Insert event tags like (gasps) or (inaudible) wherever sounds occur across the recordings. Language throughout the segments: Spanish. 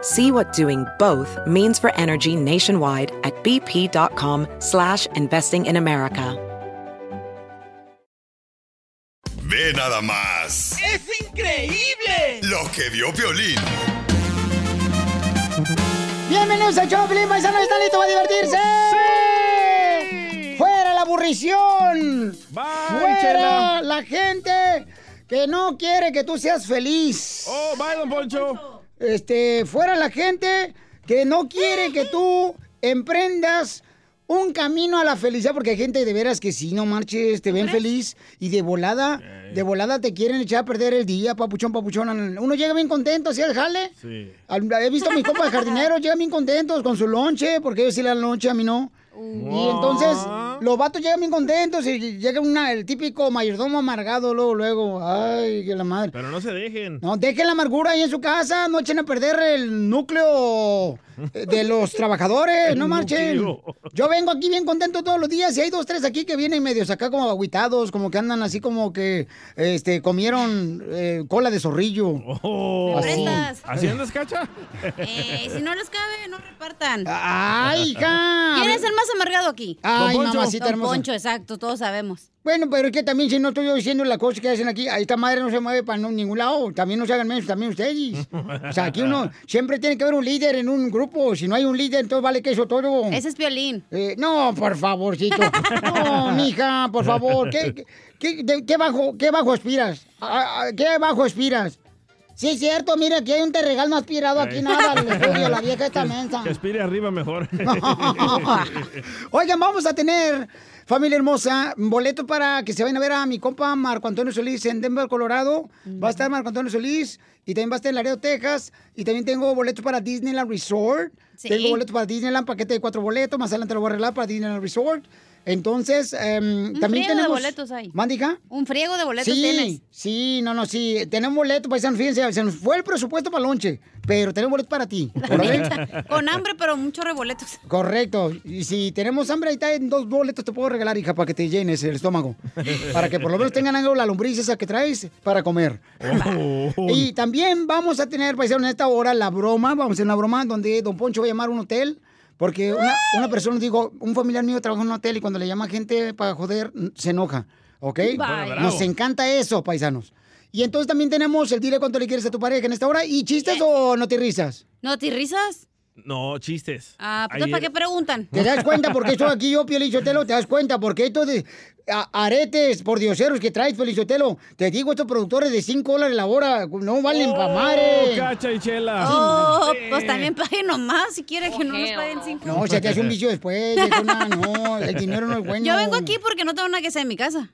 See what doing both means for energy nationwide at bp.com slash investing in America. Ve nada más ¡Es increíble! lo que vio Piolín. Bienvenidos a Choplin, paisanos, ¿están listos para divertirse? ¡Fuera la aburrición! ¡Fuera chela. la gente que no quiere que tú seas feliz! ¡Oh, bye, don Poncho! Este, fuera la gente que no quiere que tú emprendas un camino a la felicidad, porque hay gente de veras que si no marches, te ven feliz y de volada, de volada te quieren echar a perder el día, papuchón, papuchón. Uno llega bien contento, ¿sí jale? Sí. Al- He visto a mis compas de jardineros, (laughs) llegan bien contentos con su lonche, porque ellos sí le dan lonche, a mí no. Y entonces, los vatos llegan bien contentos y llega una, el típico mayordomo amargado luego, luego. Ay, que la madre. Pero no se dejen. No, dejen la amargura ahí en su casa, no echen a perder el núcleo eh, de los trabajadores, (laughs) no marchen. núcleo. Yo vengo aquí bien contento todos los días y hay dos, tres aquí que vienen medios acá como aguitados, como que andan así como que este, comieron eh, cola de zorrillo. Oh. Así. ¿Así andas, cacha? Eh, si no les cabe, no repartan. ¡Ay, hija! ¿Quién es el más amargado aquí? Ay, Don mamacita Don hermosa. Poncho, exacto, todos sabemos. Bueno, pero es que también si no estoy yo diciendo las cosas que hacen aquí, ahí esta madre no se mueve para no- ningún lado. También no se hagan menos, también ustedes. O sea, aquí uno (laughs) siempre tiene que haber un líder en un grupo. Si no hay un líder, entonces vale que eso todo. Ese es Piolín. Eh, no, por favorcito. (laughs) No, mija, por favor. ¿Qué, qué, qué- de- qué bajo, qué bajo aspiras? ¿A- a- ¿Qué bajo aspiras? Sí, es cierto, mira, aquí hay un terregal no aspirado, aquí nada, al estudio, la vieja esta mensa. Que aspire arriba mejor. (laughs) Oigan, vamos a tener, familia hermosa, boletos para que se vayan a ver a mi compa Marco Antonio Solís en Denver, Colorado. Va a estar Marco Antonio Solís y también va a estar en Laredo, Texas. Y también tengo boletos para Disneyland Resort. Sí. Tengo boletos para Disneyland, paquete de cuatro boletos. Más adelante lo voy a arreglar para Disneyland Resort. Entonces, em, Un también friego de tenemos... boletos hay. ¿Mándija? Un friego de boletos Sí, tienes. sí, no, no, sí. Tenemos boletos, paisanos, fíjense, se nos fue el presupuesto para lonche, pero tenemos boletos para ti. Con hambre, pero muchos reboletos. Correcto. Y si tenemos hambre, ahí está en dos boletos te puedo regalar, hija, para que te llenes el estómago. Para que por lo menos tengan algo la lombriz esa que traes para comer. Y también vamos a tener, paisano, en esta hora la broma. Vamos a hacer una broma donde Don Poncho va a llamar a un hotel. Porque una, una persona dijo, un familiar mío trabaja en un hotel y cuando le llama gente para joder, se enoja. ¿Ok? Bye. Nos encanta eso, paisanos. Y entonces también tenemos el dile cuánto le quieres a tu pareja en esta hora. ¿Y chistes o no te risas? ¿No te risas? No, chistes. Ah, pues Ayer- ¿para qué preguntan? ¿Te das cuenta por qué estoy aquí yo, Pielichotelo? ¿Te das cuenta? Porque estos de, a- aretes por dioseros que traes, Pielichotelo. Te digo, estos productores de 5 dólares la hora no valen pa' Oh, madre. cacha y chela. Oh, Sí. pues también paguen nomás si quieren que no nos paguen cinco. No, se te hace un vicio después, viejona, no, el (laughs) dinero no es bueno. Yo vengo aquí porque no tengo nada que hacer en mi casa.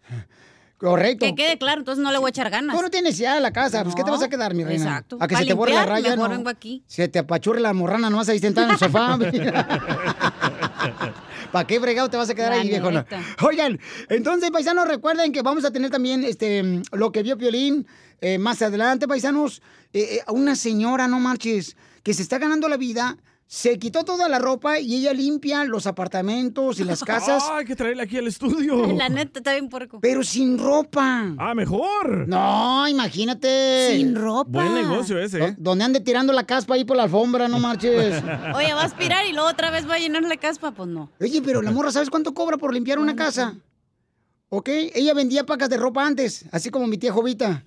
Correcto. Que quede claro, entonces no le voy a echar ganas. Tú no tienes de la casa, pues ¿qué te No, vas a quedar, mi reina? exacto. A que se te borre la raya, no. vengo aquí. Se te apachurre la morrana nomás ahí sentada en el sofá. (laughs) ¿Para qué fregado te vas a quedar La ahí, neta. Oigan, entonces, paisanos, recuerden que vamos a tener también este lo que vio Piolín eh, más adelante, paisanos. eh, eh, a una señora, no marches, que se está ganando la vida. Se quitó toda la ropa y ella limpia los apartamentos y las (laughs) casas, Ah, hay que traerle aquí al estudio. (laughs) La neta, está bien puerco. pero sin ropa. Ah, mejor. No, imagínate. Sin ropa. Buen negocio ese, ¿eh? Donde ande tirando la caspa ahí por la alfombra, no marches. (laughs) Oye, va a aspirar y luego otra vez va a llenar la caspa, pues no. Oye, pero la morra, ¿sabes cuánto cobra por limpiar una casa? ¿Ok? Ella vendía pacas de ropa antes, así como mi tía Jovita.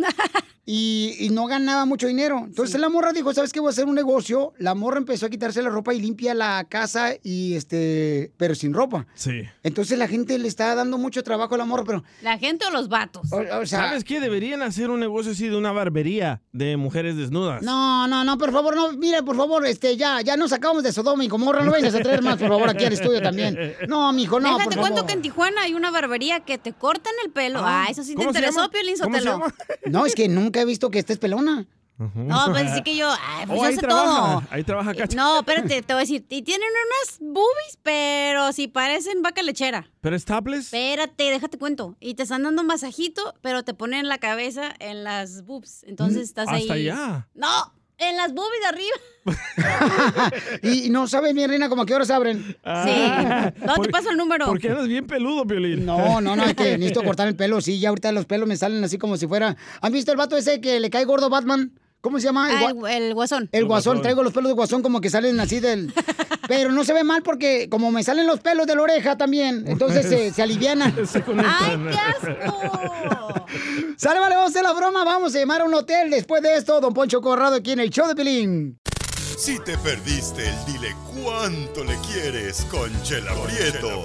Y, y no ganaba mucho dinero. Entonces la morra dijo, ¿sabes qué? Voy a hacer un negocio. La morra empezó a quitarse la ropa y limpia la casa y este, pero sin ropa. Sí. Entonces la gente le está dando mucho trabajo a la morra, pero... ¿La gente o los vatos? O, o sea, ¿Sabes qué? Deberían hacer un negocio así de una barbería de mujeres desnudas. No, no, no, por favor, no, mire, por favor, este, ya, ya nos sacamos de Sodoma y Gomorra, no vengas a traer más, por favor, aquí al estudio también. No, mijo, no, Déjate por cuento favor. que en Tijuana hay una barbería que te cortan el pelo. Ah, eso sí te ¿Cómo se interesó? Piolín ¿Cómo se Sotelo. No, es que nunca he visto que estés pelona. No, pues sí que yo, ay, pues Oh, yo ahí sé trabaja. todo. Ahí trabaja Cacha. No, espérate, te voy a decir. Y tienen unas boobies, pero si parecen vaca lechera. ¿Pero es topless? Espérate, déjate cuento. Y te están dando un masajito, pero te ponen la cabeza en las boobs. Entonces estás ahí. Hasta allá. No, en las boobies de arriba. (laughs) Y, no sabes, mi reina, como a qué horas abren. Sí. No, te Por- paso el número. Porque eres bien peludo, Piolín. No, no, no, es que necesito cortar el pelo, sí, ya ahorita los pelos me salen así como si fuera... ¿Han visto el vato ese que le cae gordo a Batman? ¿Cómo se llama? El, Ah, gua- el, gu- el guasón. el guasón, guasón. traigo los pelos de guasón como que salen así del... (laughs) Pero no se ve mal porque como me salen los pelos de la oreja también, entonces se, se alivianan. (laughs) Se ¡Ay, qué asco! (laughs) Sale, vale, vamos a hacer la broma, vamos a llamar a un hotel. Después de esto, Don Poncho Corrado aquí en el show de Pelín. Si te perdiste el dile cuánto le quieres con Chela Prieto.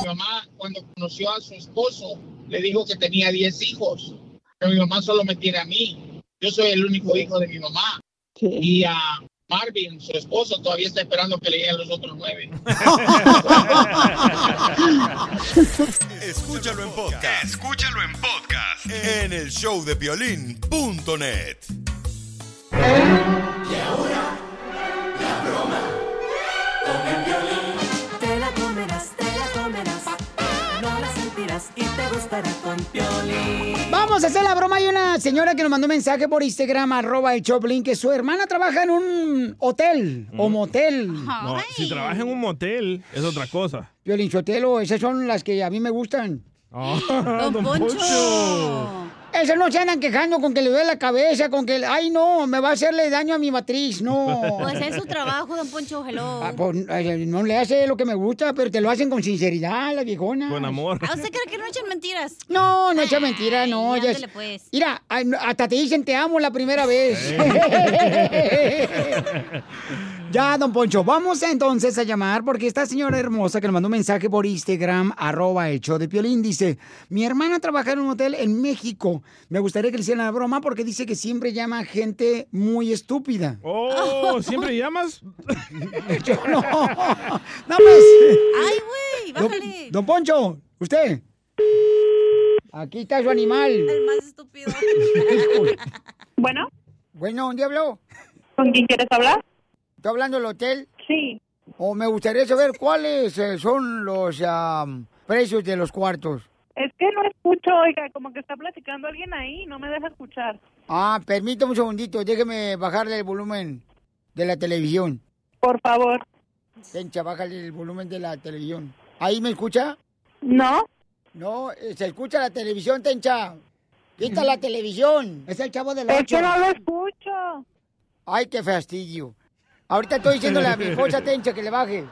Mi mamá, cuando conoció a su esposo, le dijo que tenía 10 hijos, pero mi mamá solo me tiene a mí. Yo soy el único hijo de mi mamá. Y a Marvin, su esposo, todavía está esperando que le lleguen los otros nueve. (laughs) Escúchalo en podcast. Escúchalo en podcast. En el showdepiolín.net. Te la comerás, te la comerás. No la sentirás y te gustará con Piolín. Vamos a hacer la broma. Hay una señora que nos mandó un mensaje por Instagram, arroba el Choplin, que su hermana trabaja en un hotel o motel. No, si trabaja en un motel, es otra cosa. Violín Sotelo, esas son las que a mí me gustan. (laughs) Don Poncho. Esas no se andan quejando con que le duele la cabeza, con que, ay no, me va a hacerle daño a mi matriz, no. Pues es su trabajo, don Poncho, hello. Ah, pues, no le hace lo que me gusta, pero te lo hacen con sinceridad, la viejona. Con amor. ¿A usted cree que no echan mentiras? No, no echa mentira, no. Ay, ya es- pues. Mira, hasta te dicen te amo la primera vez. (laughs) (laughs) ya, don Poncho, vamos entonces a llamar porque esta señora hermosa que nos mandó un mensaje por Instagram, arroba el show de Piolín, dice, mi hermana trabaja en un hotel en México. Me gustaría que le hicieran la broma porque dice que siempre llama gente muy estúpida. Oh, ¿siempre llamas? (laughs) Yo no. (laughs) No, pues. Ay, güey, Don, bájale. don Poncho, usted. Aquí está su animal. El más estúpido. (laughs) Bueno, Bueno, ¿dónde habló? ¿con quién quieres hablar? ¿Está hablando del hotel? Sí. O me gustaría saber cuáles eh, son los am, precios de los cuartos. Es que no escucho, oiga, como que está platicando alguien ahí, no me deja escuchar. Ah, permítame un segundito, déjeme bajarle el volumen de la televisión. Por favor. Tencha, bájale el volumen de la televisión. ¿Ahí me escucha? ¿No? No, eh, se escucha la televisión, Tencha. Quita la televisión. Es el chavo del Es ocho. que no lo escucho. Ay, qué fastidio. Ahorita estoy diciéndole a mi (laughs) esposa Tencha que le baje.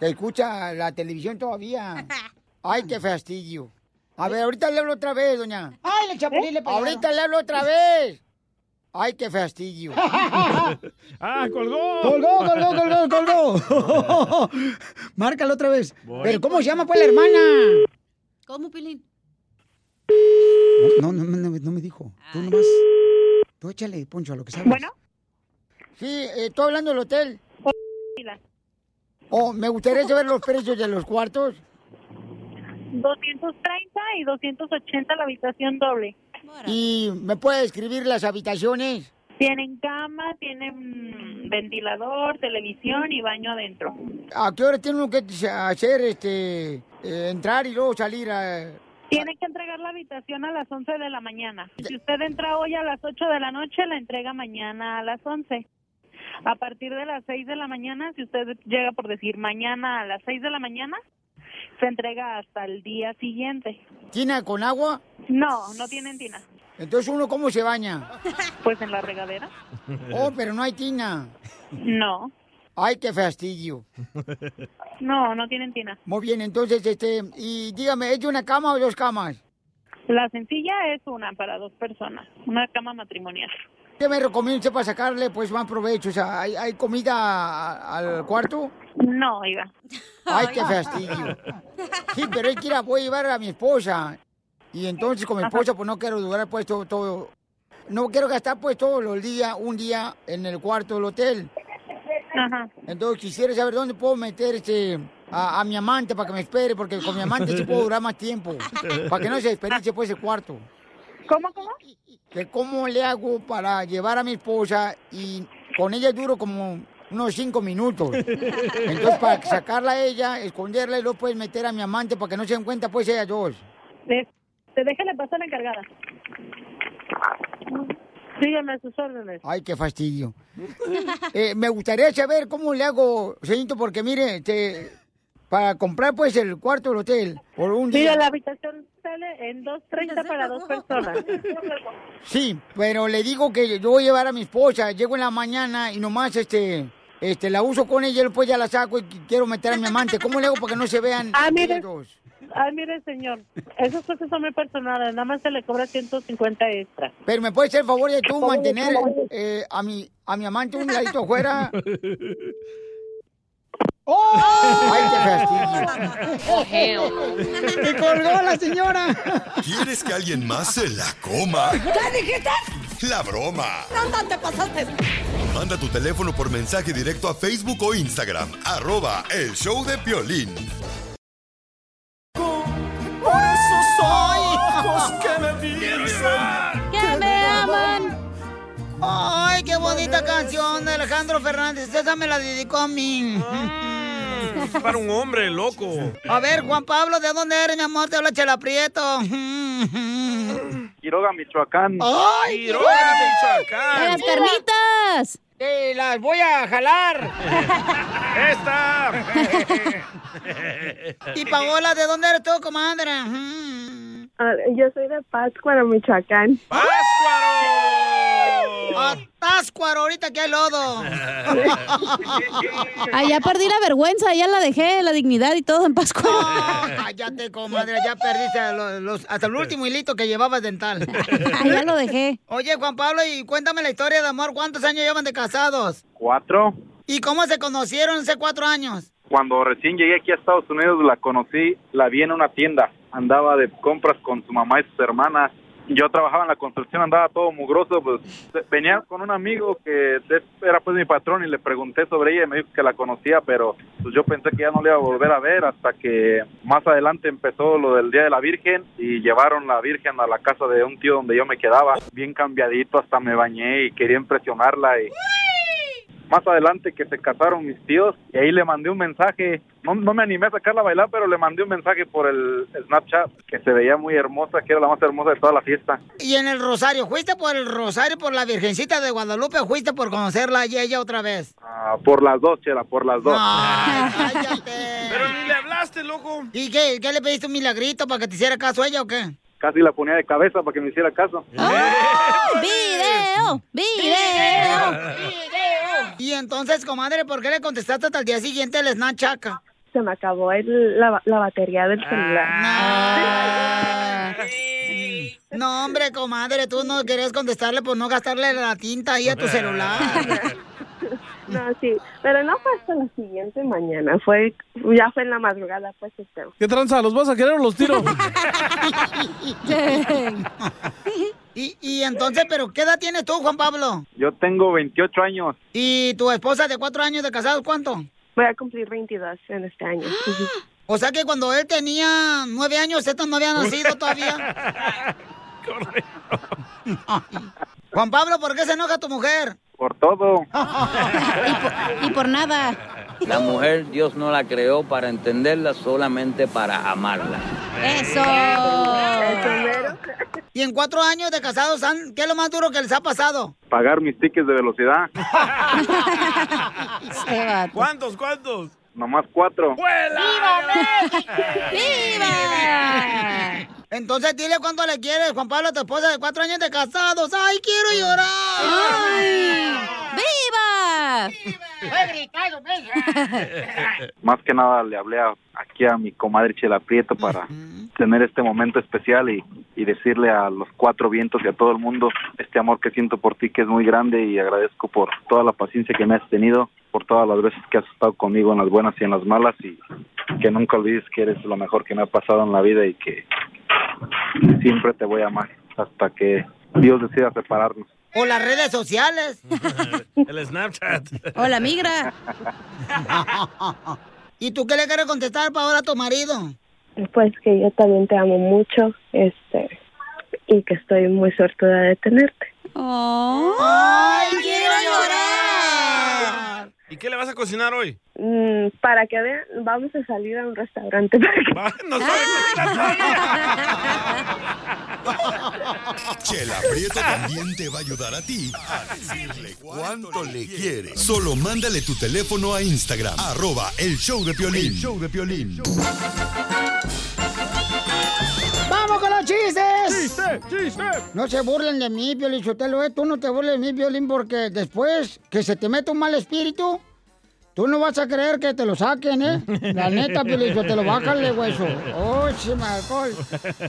Se escucha la televisión todavía. Ay, qué fastidio. A ver, ahorita le hablo otra vez, doña. Ay, le chapulín le Ahorita le hablo otra vez. Ay, qué fastidio. (laughs) ¡Ah, colgó! Colgó, colgó, colgó, colgó. (laughs) Márcalo otra vez. Pero ¿cómo se llama pues la hermana? ¿Cómo, Pilín? No, no, no, no, no me dijo. Tú nomás. Tú échale, Poncho, a lo que sabes. Bueno. Sí, eh, estoy hablando del hotel. Oh, me gustaría saber los precios de los cuartos. 230 y 280 la habitación doble. ¿Y me puede describir las habitaciones? Tienen cama, tienen ventilador, televisión y baño adentro. ¿A qué hora tiene uno que hacer, este, eh, entrar y luego salir a... Tiene que entregar la habitación a las 11 de la mañana. Si usted entra hoy a las 8 de la noche, la entrega mañana a las 11. A partir de las 6 de la mañana, si usted llega por decir mañana a las 6 de la mañana, se entrega hasta el día siguiente. ¿Tina con agua? No, no tienen tina. Entonces, ¿uno cómo se baña? Pues en la regadera. Oh, pero no hay tina. No, Ay, qué fastidio. no, no tienen tina. Muy bien, entonces, este, y dígame, ¿es de una cama o dos camas? La sencilla es una para dos personas, una cama matrimonial. ¿Qué me recomienda usted para sacarle pues más provecho? O sea, ¿hay, hay comida al cuarto? No, oiga. Ay, qué (laughs) fastidio. Sí, pero es que la voy a llevar a mi esposa. Y entonces con mi esposa pues no quiero durar pues todo, todo- no quiero gastar pues todos los días, un día en el cuarto del hotel. Ajá. Entonces quisiera saber dónde puedo meter este a, a mi amante para que me espere, porque con mi amante sí puedo durar más tiempo. (laughs) Para que no se desperdicie pues el cuarto. ¿Cómo, cómo? Que cómo le hago para llevar a mi esposa y con ella duro como unos cinco minutos. (laughs) Entonces para sacarla a ella, esconderla y luego puedes meter a mi amante para que no se den cuenta pues ellas dos. Te déjale pasar la encargada. Sígueme a sus órdenes. Ay, qué fastidio. Eh, me gustaría saber cómo le hago, señorito, porque mire, este, para comprar pues el cuarto del hotel por un día. Mira, la habitación sale en 2.30 para dos personas. (laughs) Sí, pero le digo que yo voy a llevar a mi esposa, llego en la mañana y nomás este, este, la uso con ella, después ya la saco y qu- quiero meter a mi amante. ¿Cómo le hago para que no se vean Ah, mire. ellos? Ay, mire, señor, esas cosas son muy personales, nada más se le cobra 150 extra. Pero me puedes hacer el favor de tú mantener eh, a mi a mi amante un ladito afuera. (laughs) ¡Oh! ¡Ay, qué fastidio! (laughs) ¡Me colgó la señora! ¿Quieres que alguien más se la coma? ¿Qué dijiste? La broma. No, no te pasaste. Manda tu teléfono por mensaje directo a Facebook o Instagram. Arroba el show de Piolín. Por esos ojos que me dicen. ¡Ay, qué bonita canción de Alejandro Fernández! Esa me la dedicó a mí. Es (laughs) para un hombre loco. A ver, Juan Pablo, ¿de dónde eres, mi amor? Te habla Chela Prieto. (laughs) Quiroga, Michoacán. ¡Ay, Quiroga, Michoacán! ¡De las carnitas! ¡Te las voy a jalar! (laughs) ¡Esta! y Paola, ¿de dónde eres tú, comadre? Ah, yo soy de Pátzcuaro, Michoacán. ¡A Táscuaro, ahorita que hay lodo! (laughs) Ya perdí la vergüenza, ya la dejé, la dignidad y todo en Pascua. (laughs) Cállate, comadre, ya perdiste a los, los- hasta el último hilito que llevabas dental. (laughs) ya lo dejé. Oye, Juan Pablo, y cuéntame la historia de amor. ¿Cuántos años llevan de casados? Cuatro. ¿Y cómo se conocieron hace cuatro años? Cuando recién llegué aquí a Estados Unidos la conocí, la vi en una tienda. Andaba de compras con su mamá y sus hermanas. Yo trabajaba en la construcción, andaba todo mugroso, pues venía con un amigo que era pues mi patrón y le pregunté sobre ella y me dijo que la conocía, pero pues yo pensé que ya no le iba a volver a ver hasta que más adelante empezó lo del Día de la Virgen y llevaron la Virgen a la casa de un tío donde yo me quedaba, bien cambiadito, hasta me bañé y quería impresionarla y más adelante que se casaron mis tíos y ahí le mandé un mensaje, no, no me animé a sacarla a bailar, pero le mandé un mensaje por el, el Snapchat que se veía muy hermosa, que era la más hermosa de toda la fiesta. Y en el Rosario, ¿fuiste por el Rosario, por la Virgencita de Guadalupe o fuiste por conocerla y ella otra vez? Ah, por las dos, Chela, por las dos. (laughs) Pero ni le hablaste, loco. ¿Y qué, qué le pediste un milagrito para que te hiciera caso ella o qué? Casi la ponía de cabeza para que me hiciera caso. ¡Video! ¡Video! Y entonces, comadre, ¿por qué le contestaste hasta el día siguiente el Snapchat? Se me acabó el- la, la batería del celular. (laughs) No, hombre, comadre, tú no querías contestarle por no gastarle la tinta ahí a tu (laughs) celular. No, sí, pero no fue hasta la siguiente mañana, fue, ya fue en la madrugada, pues, este. ¿Qué tranza? ¿Los vas a querer o los tiro? (laughs) y, y entonces, ¿pero qué edad tienes tú, Juan Pablo? Yo tengo 28 años. ¿Y tu esposa de cuatro años de casados cuánto? Voy a cumplir 22 en este año. (gasps) O sea que cuando él tenía nueve años, esta no había nacido todavía. (laughs) (laughs) Juan Pablo, ¿por qué se enoja tu mujer? Por todo. (laughs) Y por nada. La mujer Dios no la creó para entenderla, solamente para amarla. ¡Eso! Y en cuatro años de casados, ¿han- ¿qué es lo más duro que les ha pasado? Pagar mis tickets de velocidad. (laughs) (laughs) ¿Cuántos, cuántos? Nomás cuatro. (laughs) ¡Viva! Entonces dile cuánto le quieres, Juan Pablo, a tu esposa de cuatro años de casados. ¡Ay, quiero llorar! ¡Viva! Más que nada le hablé a- aquí a mi comadre Chela Prieto para tener este momento especial y, y decirle a los cuatro vientos y a todo el mundo este amor que siento por ti que es muy grande y agradezco por toda la paciencia que me has tenido, por todas las veces que has estado conmigo en las buenas y en las malas y que nunca olvides que eres lo mejor que me ha pasado en la vida y que siempre te voy a amar hasta que Dios decida separarnos. O las redes sociales. (laughs) El Snapchat. O la migra. (laughs) ¿Y tú qué le quieres contestar para ahora a tu marido? Pues que yo también te amo mucho, este, y que estoy muy suertuda de tenerte. ¡Ay, quiero llorar! ¿Y qué le vas a cocinar hoy? Mm, para que vean, vamos a salir a un restaurante. para que- No sabe (laughs) Chela Prieto también te va a ayudar a ti a decirle cuánto le quiere. Solo mándale tu teléfono a Instagram, arroba el show de Piolín. El show de Piolín. ¡Vamos con los chistes! ¡Chiste, chiste! No se burlen de mí, Piolín Sotelo, ¿eh? Tú no te burles de mí, Piolín, porque después que se te mete un mal espíritu, tú no vas a creer que te lo saquen, ¿eh? La (laughs) neta, Piolín Sotelo, bájale, hueso. ¡Oh, alcohol!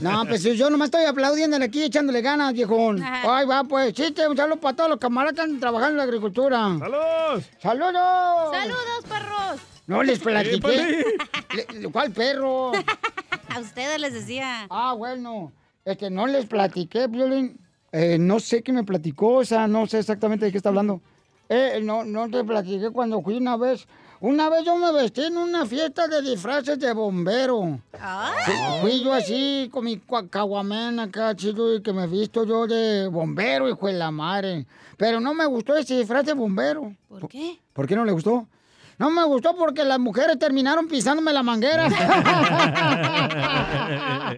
No, pues si yo nomás estoy aplaudiéndole aquí, echándole ganas, viejón. Ay, va, pues, chiste, un saludo para todos los camaradas que andan trabajando en la agricultura. ¡Saludos! ¡Saludos! ¡Saludos, perros! No les platiqué. Le- ¿Cuál perro? (laughs) A ustedes les decía. Ah, bueno. Este, no les platiqué, Violín. Eh, no sé qué me platicó, o sea, no sé exactamente de qué está hablando. Eh, no, no te platiqué cuando fui una vez. Una vez yo me vestí en una fiesta de disfraces de bombero. Sí, Fui yo así con mi caguamén acá, chido, y que me visto yo de bombero, hijo de la madre. Pero no me gustó ese disfraz de bombero. ¿Por qué? ¿Por qué no le gustó? No me gustó porque las mujeres terminaron pisándome la manguera. (laughs)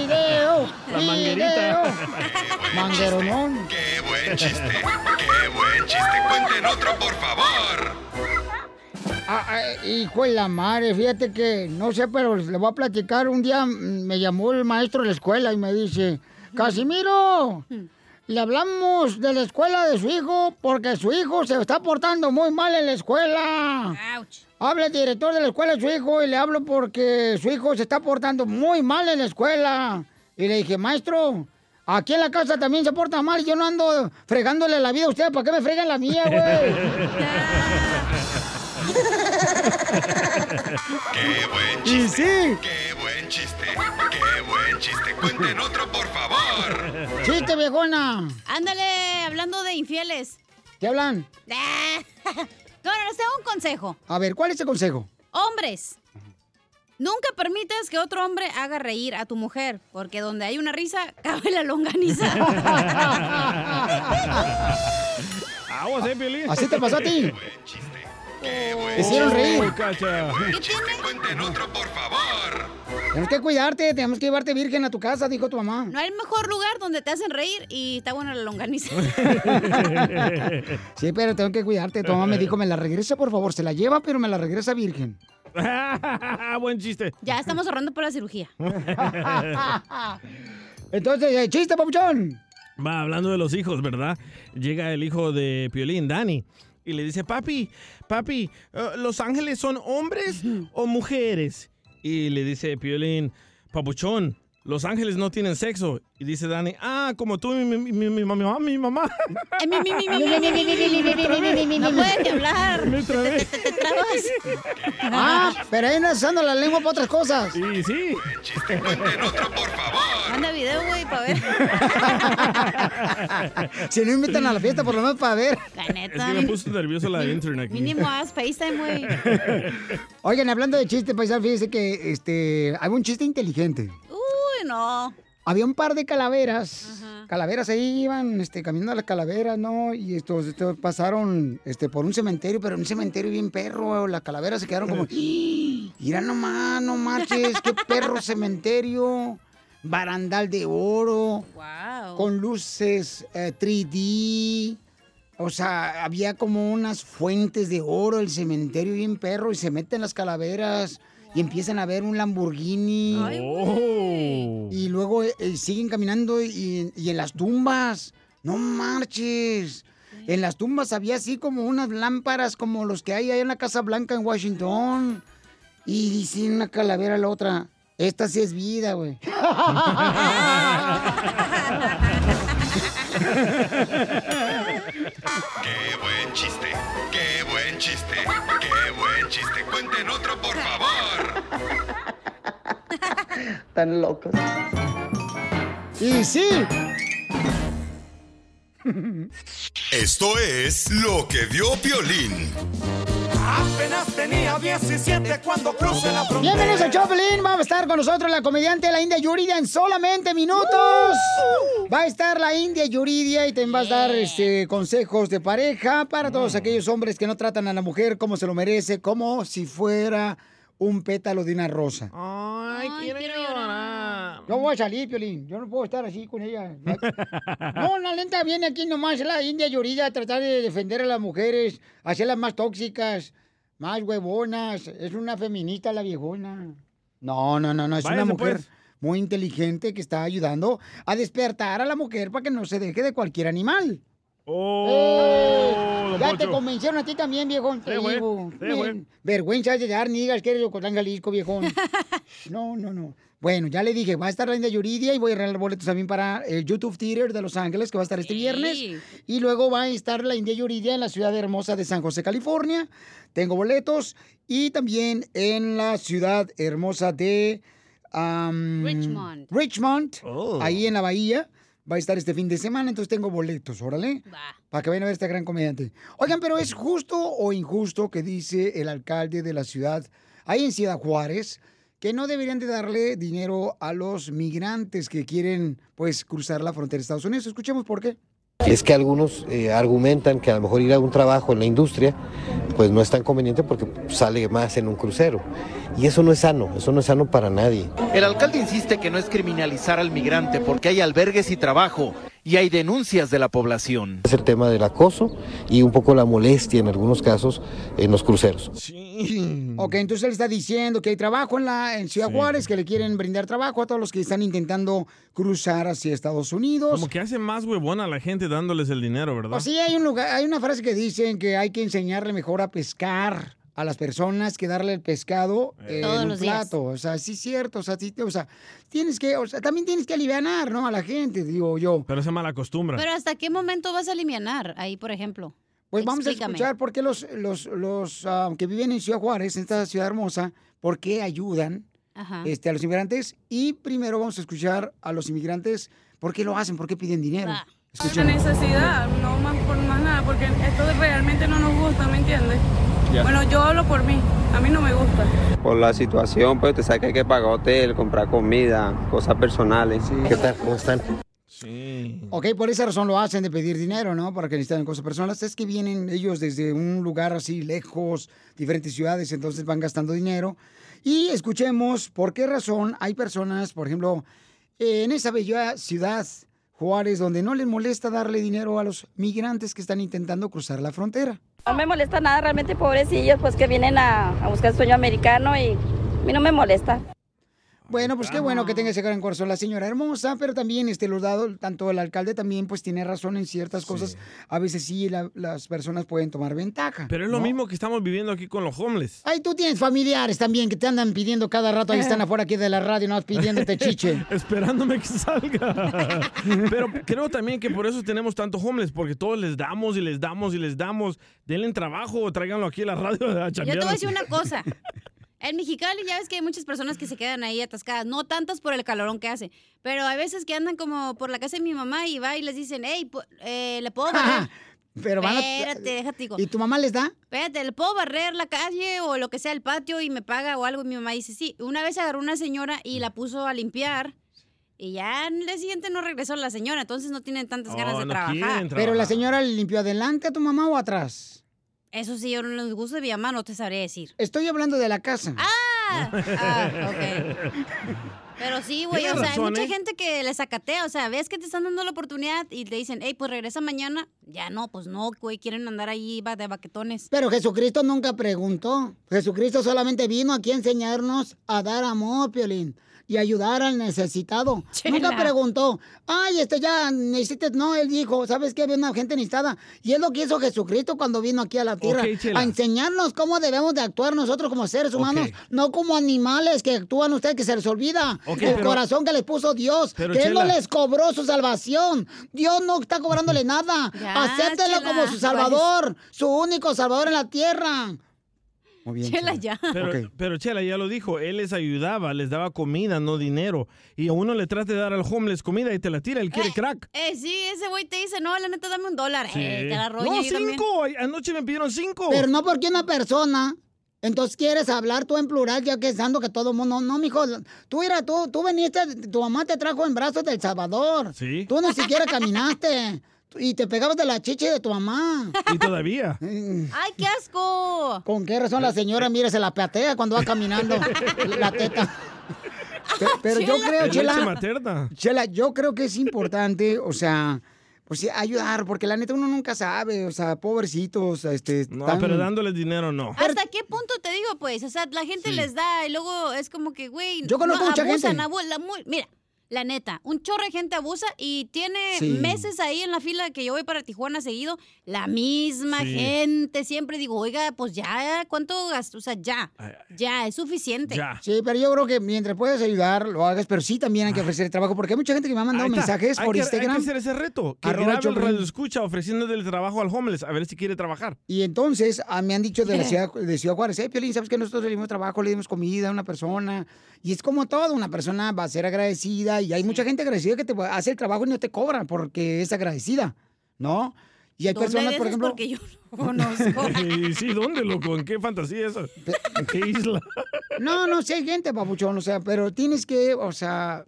¡Video! La manguerita. (laughs) Mangueronón. ¡Qué buen chiste! ¡Qué buen chiste! ¡Cuenten otro, por favor! Ah, ah, hijo de la madre, fíjate que, no sé, pero le voy a platicar. Un día mm, me llamó el maestro de la escuela y me dice, Casimiro, le hablamos de la escuela de su hijo porque su hijo se está portando muy mal en la escuela. Habla el director de la escuela de su hijo y le hablo porque su hijo se está portando muy mal en la escuela. Y le dije, maestro, aquí en la casa también se porta mal y yo no ando fregándole la vida a usted. ¿Para qué me fregan la mía, güey? (laughs) ¡Qué buen Y chiste! sí. ¡Qué buen chiste! ¡Qué buen chiste! ¡Cuenten otro, por favor! ¡Chiste, viejona! Ándale, hablando de infieles. ¿Qué hablan? (laughs) No, no, les tengo un consejo. A ver, ¿cuál es el consejo? Hombres, nunca permitas que otro hombre haga reír a tu mujer, porque donde hay una risa, (laughs) cabe la longaniza. (laughs) Aguas, eh, Piolín. ¿Así te pasó a ti? ¡Qué buen Te hicieron reír. Buen chiste! ¡Cuenten otro, por favor! Tenemos que cuidarte, tenemos que llevarte virgen a tu casa, dijo tu mamá. No hay mejor lugar donde te hacen reír y está buena la longaniza. (laughs) Sí, pero tengo que cuidarte. Tu mamá me dijo, me la regresa, por favor. Se la lleva, pero me la regresa virgen. (laughs) Buen chiste. ya estamos ahorrando por la cirugía. (laughs) Entonces, eh, chiste, papuchón. Va, hablando de los hijos, ¿verdad? Llega el hijo de Piolín, Dani, y le dice, papi, papi, eh, ¿los ángeles son hombres o mujeres? Y le dice Piolín, papuchón, los ángeles no tienen sexo. Y dice Dani, ah, como tú, mi, mi, mi, mi mamá, mi mamá. No puedes hablar. Me Ah, pero ahí no usando la lengua para otras cosas. Sí, sí. Chiste, otro, por favor. Manda video, güey, para ver. si no invitan a la fiesta, por lo menos para ver. La neta. Es me puso nervioso la internet. Aquí. Mínimo haz FaceTime, güey. Oigan, hablando de chistes, paisal, fíjense que este, hay un chiste inteligente. No. Había un par de calaveras. Calaveras ahí iban este, caminando a las calaveras, ¿no? Y estos, estos pasaron este, por un cementerio, pero un cementerio bien perro. Las calaveras se quedaron como. (laughs) Mira nomás, no marches, qué perro cementerio. Barandal de oro. Wow. Con luces eh, 3D. O sea, había como unas fuentes de oro, el cementerio bien perro, y se meten las calaveras y empiezan a ver un Lamborghini. Oh. Y luego eh, eh, siguen caminando y, y en las tumbas. No marches. En las tumbas había así como unas lámparas como los que hay ahí en la Casa Blanca en Washington. Y dice una calavera a la otra, Esta sí es vida, güey. (laughs) (laughs) Qué buen chiste, qué buen chiste, qué buen chiste. Cuenten otro, por favor. Tan locos. Y sí. Esto es lo que vio Piolín. Apenas tenía 17 cuando crucé la frontera. Bienvenidos a Choplin. Va a estar con nosotros la comediante la India Yuridia en solamente minutos. Va a estar la India Yuridia y también va a dar este, consejos de pareja para todos aquellos hombres que no tratan a la mujer como se lo merece, como si fuera un pétalo de una rosa. Ay, quiero llorar. Yo voy a salir, Piolín. Yo no puedo estar así con ella. No, la lenta viene aquí nomás la India Yuridia a tratar de defender a las mujeres, hacerlas más tóxicas, más huevonas. Es una feminista la viejona. No, no, no, no. Es una Váyase, mujer pues. muy inteligente que está ayudando a despertar a la mujer para que no se deje de cualquier animal. Oh, don ya te Poncho. convencieron a ti también, viejón. Te Sí. Sí. Vergüenza de dar nigas que eres Ocotlán, Jalisco, viejón. (laughs) No, no, no. Bueno, ya le dije, va a estar la India Yuridia y voy a regalar boletos también para el YouTube Theater de Los Ángeles, que va a estar este viernes. Y luego va a estar la India Yuridia en la ciudad hermosa de San José, California. Tengo boletos. Y también en la ciudad hermosa de... Richmond. Richmond, Oh. ahí en la bahía. Va a estar este fin de semana, entonces tengo boletos, órale. Para que vayan a ver a esta gran comediante. Oigan, pero ¿es justo o injusto que dice el alcalde de la ciudad, ahí en Ciudad Juárez, que no deberían de darle dinero a los migrantes que quieren, pues, cruzar la frontera de Estados Unidos? Escuchemos por qué. Es que algunos eh, argumentan que a lo mejor ir a un trabajo en la industria pues no es tan conveniente porque sale más en un crucero. Y eso no es sano, eso no es sano para nadie. El alcalde insiste que no es criminalizar al migrante porque hay albergues y trabajo y hay denuncias de la población. Es el tema del acoso y un poco la molestia en algunos casos en los cruceros. (laughs) Ok, entonces él está diciendo que hay trabajo en, la, en Ciudad Juárez, que le quieren brindar trabajo a todos los que están intentando cruzar hacia Estados Unidos. Como que hace más huevona a la gente dándoles el dinero, ¿verdad? Pues sí, hay un lugar, hay una frase que dicen que hay que enseñarle mejor a pescar a las personas que darle el pescado Eh. en Todos un días. plato. O sea, sí es cierto. O sea, sí, o sea, tienes que, o sea, también tienes que alivianar, ¿no? A la gente, digo yo. Pero se mala costumbre. Pero ¿hasta qué momento vas a eliminar ahí, por ejemplo? Pues vamos Explícame. a escuchar por qué los, los, los ah, que viven en Ciudad Juárez, en esta ciudad hermosa, por qué ayudan Ajá. este, a los inmigrantes. Y primero vamos a escuchar a los inmigrantes por qué lo hacen, por qué piden dinero. La Escuchemos. necesidad, no más por más nada, porque esto realmente no nos gusta, ¿me entiendes? Bueno, yo hablo por mí, a mí no me gusta. Por la situación, pues te sabes que hay que pagar hotel, comprar comida, cosas personales. ¿Qué tal? ¿Cómo están? Sí. Ok, por esa razón lo hacen de pedir dinero, ¿no? Para que necesitan cosas personales. Es que vienen ellos desde un lugar así lejos, diferentes ciudades, entonces van gastando dinero. Y escuchemos por qué razón hay personas, por ejemplo, en esa bella ciudad, Juárez, donde no les molesta darle dinero a los migrantes que están intentando cruzar la frontera. No me molesta nada, realmente pobrecillos, pues que vienen a, a buscar sueño americano y a mí no me molesta. Bueno, pues qué bueno que tenga ese gran corazón la señora hermosa, pero también este los dados, tanto el alcalde también pues tiene razón en ciertas cosas. A veces sí la- las personas pueden tomar ventaja. Pero es lo ¿no? mismo que estamos viviendo aquí con los homeless. Ay, tú tienes familiares también que te andan pidiendo cada rato, ahí están afuera aquí de la radio, no pidiéndote (laughs) chiche. Esperándome que salga. (laughs) Pero creo también que por eso tenemos tanto homeless, porque todos les damos y les damos y les damos. Denle trabajo, tráiganlo aquí a la radio a Yo te voy a decir una cosa. (laughs) En Mexicali ya ves que hay muchas personas que se quedan ahí atascadas, no tantas por el calorón que hace, pero hay veces que andan como por la casa de mi mamá y va y les dicen, hey, eh, ¿le puedo barrer? (laughs) Pero van a- Espérate, déjate. digo. ¿Y tu mamá les da? Espérate, ¿le puedo barrer la calle o lo que sea, el patio y me paga o algo? Y mi mamá dice, sí. Una vez agarró una señora y la puso a limpiar y ya en el siguiente no regresó la señora, entonces no tienen tantas ganas Oh, de no trabajar. Pero la señora le limpió adelante a tu mamá o atrás. Eso sí, yo no les gusta de mi mamá, no te sabré decir. Estoy hablando de la casa. Ah, ah, ok. Pero sí, güey, o sea, hay mucha ¿eh? gente que le sacatea, o sea, ves que te están dando la oportunidad y te dicen, hey, pues regresa mañana. Ya no, pues no, güey, quieren andar ahí va- de baquetones. Pero Jesucristo nunca preguntó. Jesucristo solamente vino aquí a enseñarnos a dar amor, Piolín. Y ayudar al necesitado. Chela. Nunca preguntó, ay, este ya necesitas. No, él dijo, ¿sabes qué? Había una gente necesitada. Y es lo que hizo Jesucristo cuando vino aquí a la tierra. A enseñarnos cómo debemos de actuar nosotros como seres humanos. Ok. No como animales que actúan ustedes que se les olvida. El pero- corazón que les puso Dios. Pero, que Él no les cobró su salvación. Dios no está cobrándole nada. Acéptenlo como su salvador. Su único salvador en la tierra. Muy bien. Chela, ya. Pero, Chela ya lo dijo, él les ayudaba, les daba comida, no dinero. Y a uno le trata de dar al homeless comida y te la tira, él quiere crack. Eh, sí, ese güey te dice, no, la neta, dame un dólar. Eh, te la roña no, también. cinco. Ay, Anoche me pidieron cinco. Pero no porque una persona, entonces quieres hablar tú en plural, ya que pensando que todo el mundo. No, mijo, tú mira, tú, tú veniste, tu mamá te trajo en brazos del Salvador. Sí. Tú ni siquiera caminaste. (laughs) Y te pegabas de la chichi de tu mamá. Y todavía. (laughs) ¡Ay, qué asco! ¿Con qué razón la señora, mire, se la patea cuando va caminando (laughs) la teta? Pe- Pero yo creo, Chela, materna. Chela, yo creo que es importante, o sea, pues sí, ayudar, porque la neta uno nunca sabe, o sea, pobrecitos, este, No, tan- pero dándoles dinero no. ¿Hasta qué punto te digo, pues? O sea, la gente Sí. les da y luego es como que, güey. Yo conozco no, mucha abusan, gente. mira, la neta, un chorro de gente abusa y tiene Sí. meses ahí en la fila que yo voy para Tijuana seguido. La misma Sí. gente. Siempre digo, oiga, pues ya, ¿cuánto gasto? O sea, ya. Ya, es suficiente. Ya. Sí, pero yo creo que mientras puedas ayudar, lo hagas, pero sí también hay que ofrecer trabajo, porque hay mucha gente que me ha mandado mensajes Hay por que- Instagram. Hay que hacer ese reto. Que grabe el radio escucha ofreciéndole trabajo al homeless, a ver si quiere trabajar. Y entonces ah, me han dicho de la (laughs) ciudad de Ciudad Juárez, hey, Piolín, ¿sabes que nosotros le dimos trabajo, le dimos comida a una persona? Y es como todo, una persona va a ser agradecida y hay mucha gente agradecida que te hace el trabajo y no te cobra porque es agradecida, ¿no? Y hay ¿Dónde personas, por ejemplo... Porque yo no conozco. (laughs) Y sí, ¿dónde, loco? ¿En qué fantasía es esa? ¿En qué isla? No, no, sí hay gente, papuchón, o sea, pero tienes que, o sea...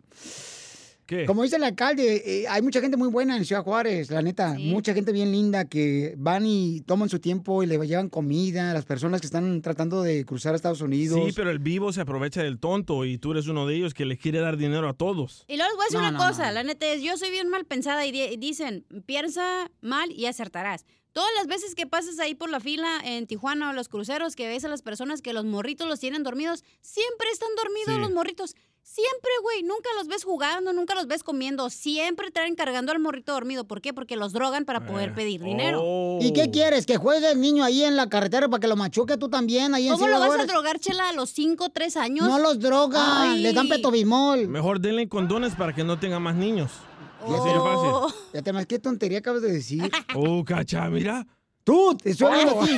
¿Qué? Como dice el alcalde, eh, hay mucha gente muy buena en Ciudad Juárez, la neta. Mucha gente bien linda que van y toman su tiempo y le llevan comida a las personas que están tratando de cruzar a Estados Unidos. Sí, pero el vivo se aprovecha del tonto y tú eres uno de ellos que le quiere dar dinero a todos. Y luego les voy a decir No, una no, cosa, la neta es, yo soy bien mal pensada y di- dicen, piensa mal y acertarás. Todas las veces que pasas ahí por la fila en Tijuana o los cruceros, que ves a las personas que los morritos los tienen dormidos, siempre están dormidos Sí. los morritos. Siempre, güey, nunca los ves jugando, nunca los ves comiendo, siempre traen cargando al morrito dormido. ¿Por qué? Porque los drogan para poder Eh. pedir dinero. Oh. ¿Y qué quieres? ¿Que juegue el niño ahí en la carretera para que lo machuque tú también? Ahí en ¿Cómo lo vas a drogar, chela, a los 5, 3 años? No los drogan, Ay. les dan petobimol. Mejor denle condones para que no tenga más niños. Ya Así de Oh. fácil. Ya te más, ¿qué tontería acabas de decir? (laughs) Oh, cacha, mira. Tú, te estoy hablando Oh. a ti.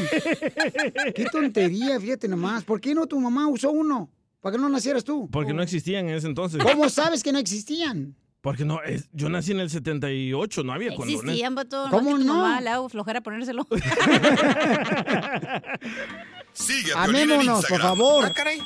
Qué tontería, fíjate nomás. ¿Por qué no tu mamá usó uno? ¿Para qué no nacieras tú? Porque no existían en ese entonces. ¿Cómo sabes que no existían? Porque no, es- yo nací en el 78, no había condones. Existían, vato. ¿Cómo ¿Cómo no? no? Mamá, le hago flojera ponérselo. (laughs) Sigue a Amémonos, por Instagram. favor. caray.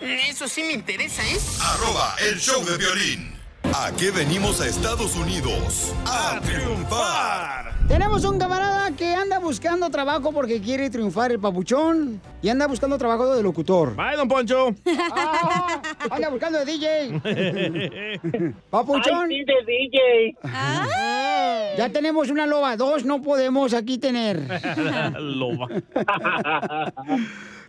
Eso sí me interesa, ¿eh? Arroba el show de violín. ¿A qué venimos a Estados Unidos? A triunfar. Tenemos un camarada que anda buscando trabajo porque quiere triunfar el papuchón y anda buscando trabajo de locutor. Bye, don Poncho. (laughs) Ah, anda buscando de DJ. (laughs) Papuchón. Ay, sí, de DJ. Ya tenemos una loba, dos no podemos aquí tener. (laughs) Loba.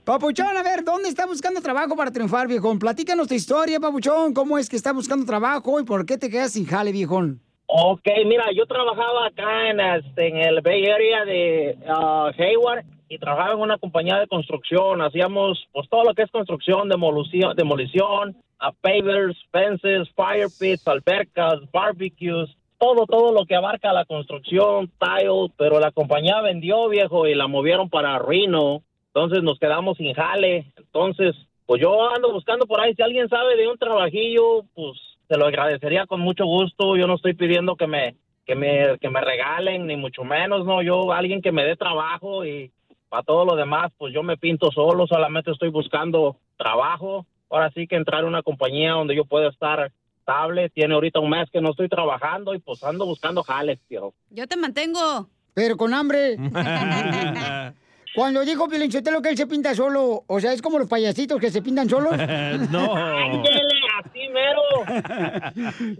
Papuchón, a ver, ¿dónde está buscando trabajo para triunfar, viejón? Platícanos tu historia, Papuchón. ¿Cómo es que está buscando trabajo y por qué te quedas sin jale, viejón? Ok, mira, yo trabajaba acá en, en el Bay Area de ah, Hayward y trabajaba en una compañía de construcción. Hacíamos pues todo lo que es construcción, demolición, demolición a pavers, fences, fire pits, albercas, barbecues, todo, todo lo que abarca la construcción, tile, pero la compañía vendió, viejo, y la movieron para Reno. Entonces nos quedamos sin jale. Entonces, pues yo ando buscando por ahí. Si alguien sabe de un trabajillo, pues te lo agradecería con mucho gusto. Yo no estoy pidiendo que me, que me, que me regalen, ni mucho menos, no. Yo, alguien que me dé trabajo y para todo lo demás, pues yo me pinto solo. Solamente estoy buscando trabajo. Ahora sí que entrar a una compañía donde yo pueda estar estable. Tiene ahorita un mes que no estoy trabajando y pues ando buscando jales, tío. Yo te mantengo. Pero con hambre. (laughs) (laughs) Cuando dijo Pielinchotelo que él se pinta solo, o sea, es como los payasitos que se pintan solos. (laughs) no. Ándele, así mero.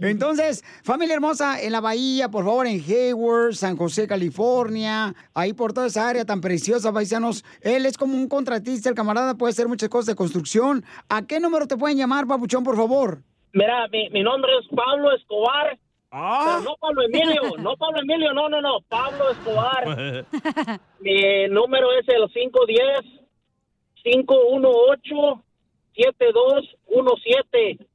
(laughs) Entonces, familia hermosa, en la bahía, por favor, en Hayward, San José, California, ahí por toda esa área tan preciosa, paisanos. Él es como un contratista, el camarada puede hacer muchas cosas de construcción. ¿A qué número te pueden llamar, papuchón, por favor? Mira, mi, mi nombre es Pablo Escobar. Pero no Pablo Emilio, no Pablo Emilio, no, no, no, Pablo Escobar. (laughs) Mi número es el 510-518-7217.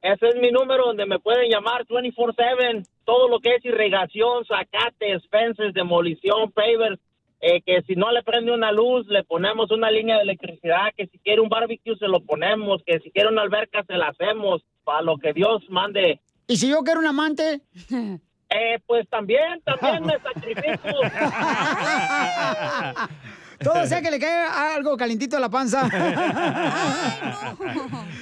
Ese es mi número donde me pueden llamar 24-7. Todo lo que es irrigación, zacates, fences, demolición, pavers. Eh, que si no le prende una luz, le ponemos una línea de electricidad. Que si quiere un barbecue, se lo ponemos. Que si quiere una alberca, se la hacemos. Para lo que Dios mande. ¿Y si yo quiero un amante? (laughs) Eh, pues también, también me sacrifico. (laughs) Todo sea que le caiga algo calentito a la panza. (laughs)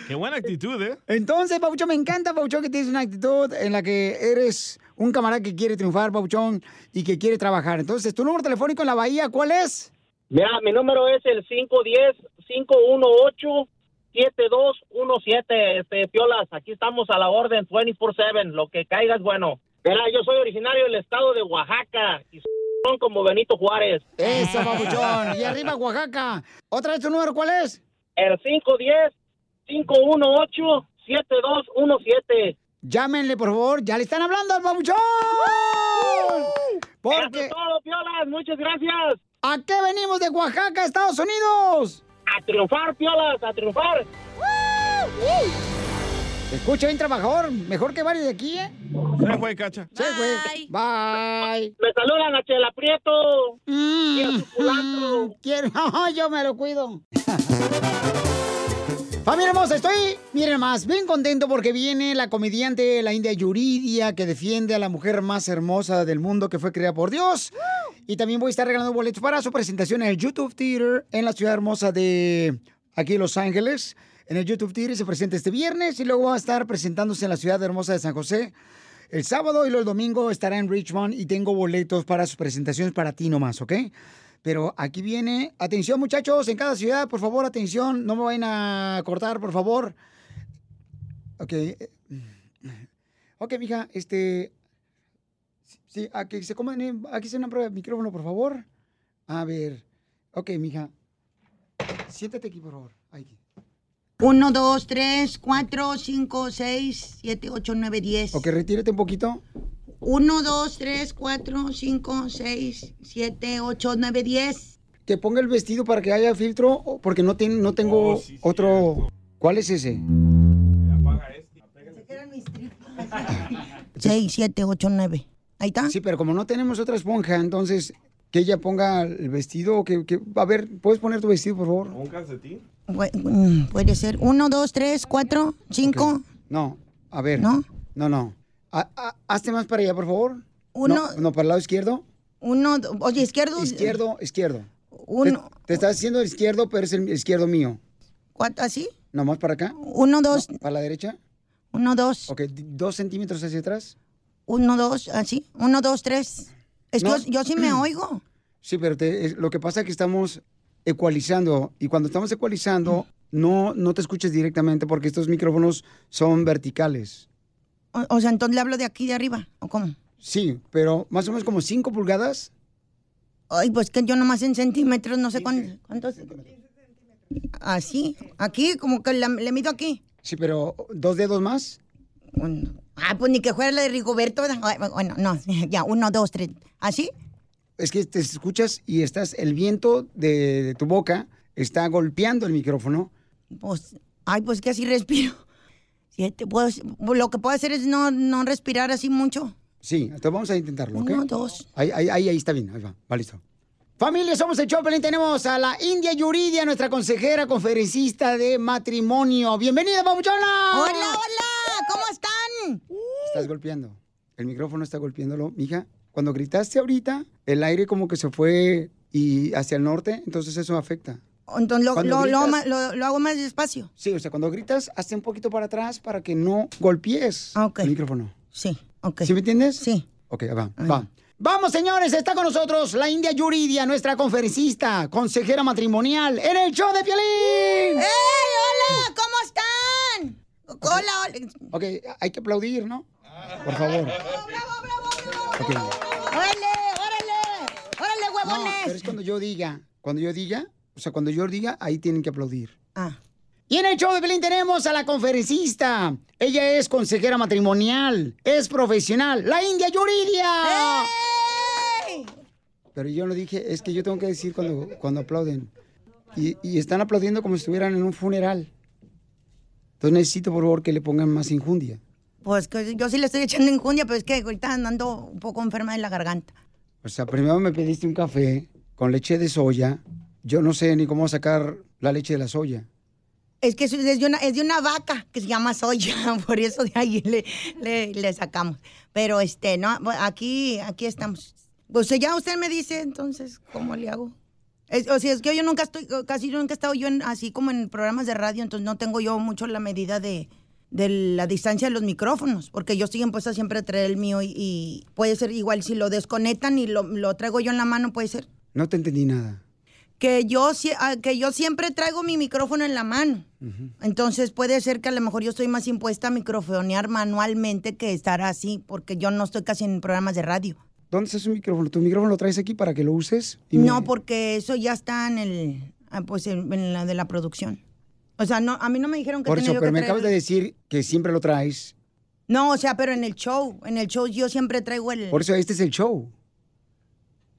Qué buena actitud, ¿eh? Entonces, Pauchón, me encanta, Pauchón, que tienes una actitud en la que eres un camarada que quiere triunfar, Pauchón, y que quiere trabajar. Entonces, ¿tu número telefónico en la bahía cuál es? Mira, mi número es el 510-518-7217. Este, Piolas, aquí estamos a la orden 24-7. Lo que caiga es bueno. Mira, yo soy originario del estado de Oaxaca y son como Benito Juárez. Eso, Papuchón. Y arriba, Oaxaca. ¿Otra vez tu número cuál es? El 510-518-7217. Llámenle, por favor. Ya le están hablando al Papuchón. Porque... Eso es todo, Piolas. Muchas gracias. ¿A qué venimos de Oaxaca, Estados Unidos? A triunfar, Piolas, a triunfar. Escucha, un trabajador, mejor que varios de aquí, ¿eh? Se fue, cacha. Se fue. Bye. Me saludan a Chela Prieto. Mm, y a su culantro. mm, (laughs) quiero, (laughs) yo me lo cuido. (laughs) Familia hermosa, estoy, miren más, bien contento porque viene la comediante, la India Yuridia, que defiende a la mujer más hermosa del mundo que fue creada por Dios. Y también voy a estar regalando boletos para su presentación en el YouTube Theater en la ciudad hermosa de aquí Los Ángeles. En el YouTube Theater se presenta este viernes y luego va a estar presentándose en la ciudad hermosa de San José el sábado y luego el domingo estará en Richmond y tengo boletos para sus presentaciones para ti nomás, ¿ok? Pero aquí viene, atención muchachos, en cada ciudad, por favor, atención, no me vayan a cortar, por favor. Ok. eh, Ok, mija, este... Sí, aquí se coman, aquí se una prueba de micrófono, por favor. A ver. Ok, mija. Siéntate aquí, por favor. Ahí. 1, 2, 3, 4, 5, 6, 7, 8, 9, 10. Ok, retírate un poquito. 1, 2, 3, 4, 5, 6, 7, 8, 9, 10. Que ponga el vestido para que haya filtro, o- porque no, ten- no tengo otro... ¿Cuál es ese? 6, 7, 8, 9. Ahí está. Sí, pero como no tenemos otra esponja, entonces que ella ponga el vestido, que, que- a ver, ¿puedes poner tu vestido, por favor? ¿Un calcetín? Pu- mm, Puede ser 1, 2, 3, 4, 5. No, a ver. ¿No? No, no. Ha- ha- hazte más para allá, por favor. Uno- No, no, para el lado izquierdo. 1, oye, izquierdo. Izquierdo, izquierdo. Uno. Te, te estás haciendo el izquierdo, pero es el izquierdo mío. ¿Cuánto así? ¿Nomás para acá? 1, 2, ¿Para la derecha? 1, 2, Ok, dos centímetros hacia atrás. 1, 2, así. 1, 2, 3. Es que No. yo, yo sí me (clears throat) oigo. Sí, pero te- es- lo que pasa es que estamos ecualizando y cuando estamos ecualizando no, no te escuches directamente porque estos micrófonos son verticales. O, o sea, entonces le hablo de aquí de arriba, ¿o cómo? Sí, pero más o menos como 5 pulgadas. Ay, pues que yo nomás en centímetros, no sé cuán- cuántos. Así, aquí, como que la- le mido aquí. Sí, pero dos dedos más. Ah, pues ni que fuera la de Rigoberto. Bueno, no, (laughs) ya, uno, dos, tres. ¿Así? Es que te escuchas y estás, el viento de, de tu boca está golpeando el micrófono. Pues, ay, pues que así respiro. Siete, pues, lo que puedo hacer es no, no respirar así mucho. Sí, entonces vamos a intentarlo, ¿ok? Uno, dos. Ahí, ahí, ahí, ahí está bien, ahí va, va listo. Familia, somos el Choplin, tenemos a la India Yuridia, nuestra consejera conferencista de matrimonio. ¡Bienvenida, papuchona! Hola, hola, ¿cómo están? Estás golpeando. El micrófono está golpeándolo. Mija, cuando gritaste ahorita, el aire como que se fue y hacia el norte, entonces eso afecta. Entonces lo, lo, lo, gritas- lo- lo hago más despacio. Sí, o sea, cuando gritas, hazte un poquito para atrás para que no golpees el micrófono. Sí, ok. ¿Sí me entiendes? Sí. Ok, va, va. Vamos, señores, está con nosotros la India Yuridia, nuestra conferencista, consejera matrimonial, en el show de Piolín. ¡Ey, hola! ¿Cómo están? Hola, hola. Ok, hay que aplaudir, ¿no? Por favor. Ok. ¡Órale, órale! ¡Órale, No, huevones! pero es cuando yo diga, cuando yo diga, o sea, cuando yo diga, ahí tienen que aplaudir. Ah. Y en el show de Pelín tenemos a la conferencista. Ella es consejera matrimonial, es profesional, la India Yuridia. Pero yo lo dije, es que yo tengo que decir cuando, cuando aplauden. Y, y están aplaudiendo como si estuvieran en un funeral. Entonces necesito, por favor, que le pongan más injundia. Pues que yo sí le estoy echando enjundia, pero es que ahorita ando un poco enferma de la garganta. O sea, primero me pediste un café con leche de soya. Yo no sé ni cómo sacar la leche de la soya. Es que es de una, es de una vaca que se llama soya, (laughs) por eso de ahí le, le, le sacamos. Pero este, no, aquí, aquí estamos. Pues ya usted me dice, entonces, ¿cómo le hago? Es- o sea, es que yo nunca estoy, casi nunca he estado yo en- así como en programas de radio, entonces no tengo yo mucho la medida de, de la distancia de los micrófonos, porque yo estoy impuesta siempre a traer el mío y, y puede ser igual si lo desconectan y lo, lo traigo yo en la mano, puede ser. No te entendí nada. Que yo, ah, que yo siempre traigo mi micrófono en la mano. Entonces puede ser que a lo mejor yo estoy más impuesta a microfonear manualmente que estar así, porque yo no estoy casi en programas de radio. ¿Dónde está su micrófono? ¿Tu micrófono lo traes aquí para que lo uses? Y me- No, porque eso ya está en el, ah, pues en, en la de la producción. O sea, no, a mí no me dijeron que Por tenía eso, yo pero que me acabas de decir que siempre lo traes. No, o sea, pero en el show, en el show yo siempre traigo el... Por eso este es el show.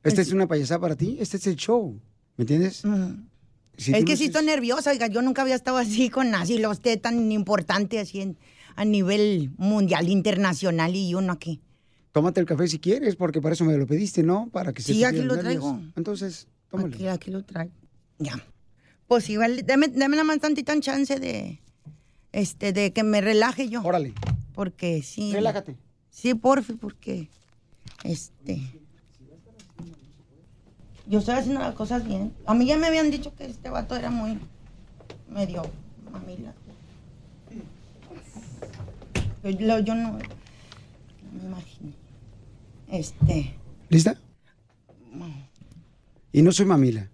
Este es una payasada para ti, este es el show. ¿Me entiendes? Si es que no sí estoy nerviosa, oiga, yo nunca había estado así con así, lo usted tan importante así en- a nivel mundial, internacional y uno aquí. Tómate el café si quieres, porque para eso me lo pediste, ¿no? Para que se Sí, te aquí lo los nervios. traigo. Entonces, tómalo. Aquí, aquí lo traigo. Ya. Pues igual, dame, dame nada más tantita chance de, este, de que me relaje yo. Órale. Porque sí. Relájate. Sí, porfi, porque, este... Yo estoy haciendo las cosas bien. A mí ya me habían dicho que este vato era muy medio mamila. Yo, yo no, no me imagino. Este... ¿Lista? Y no soy mamila.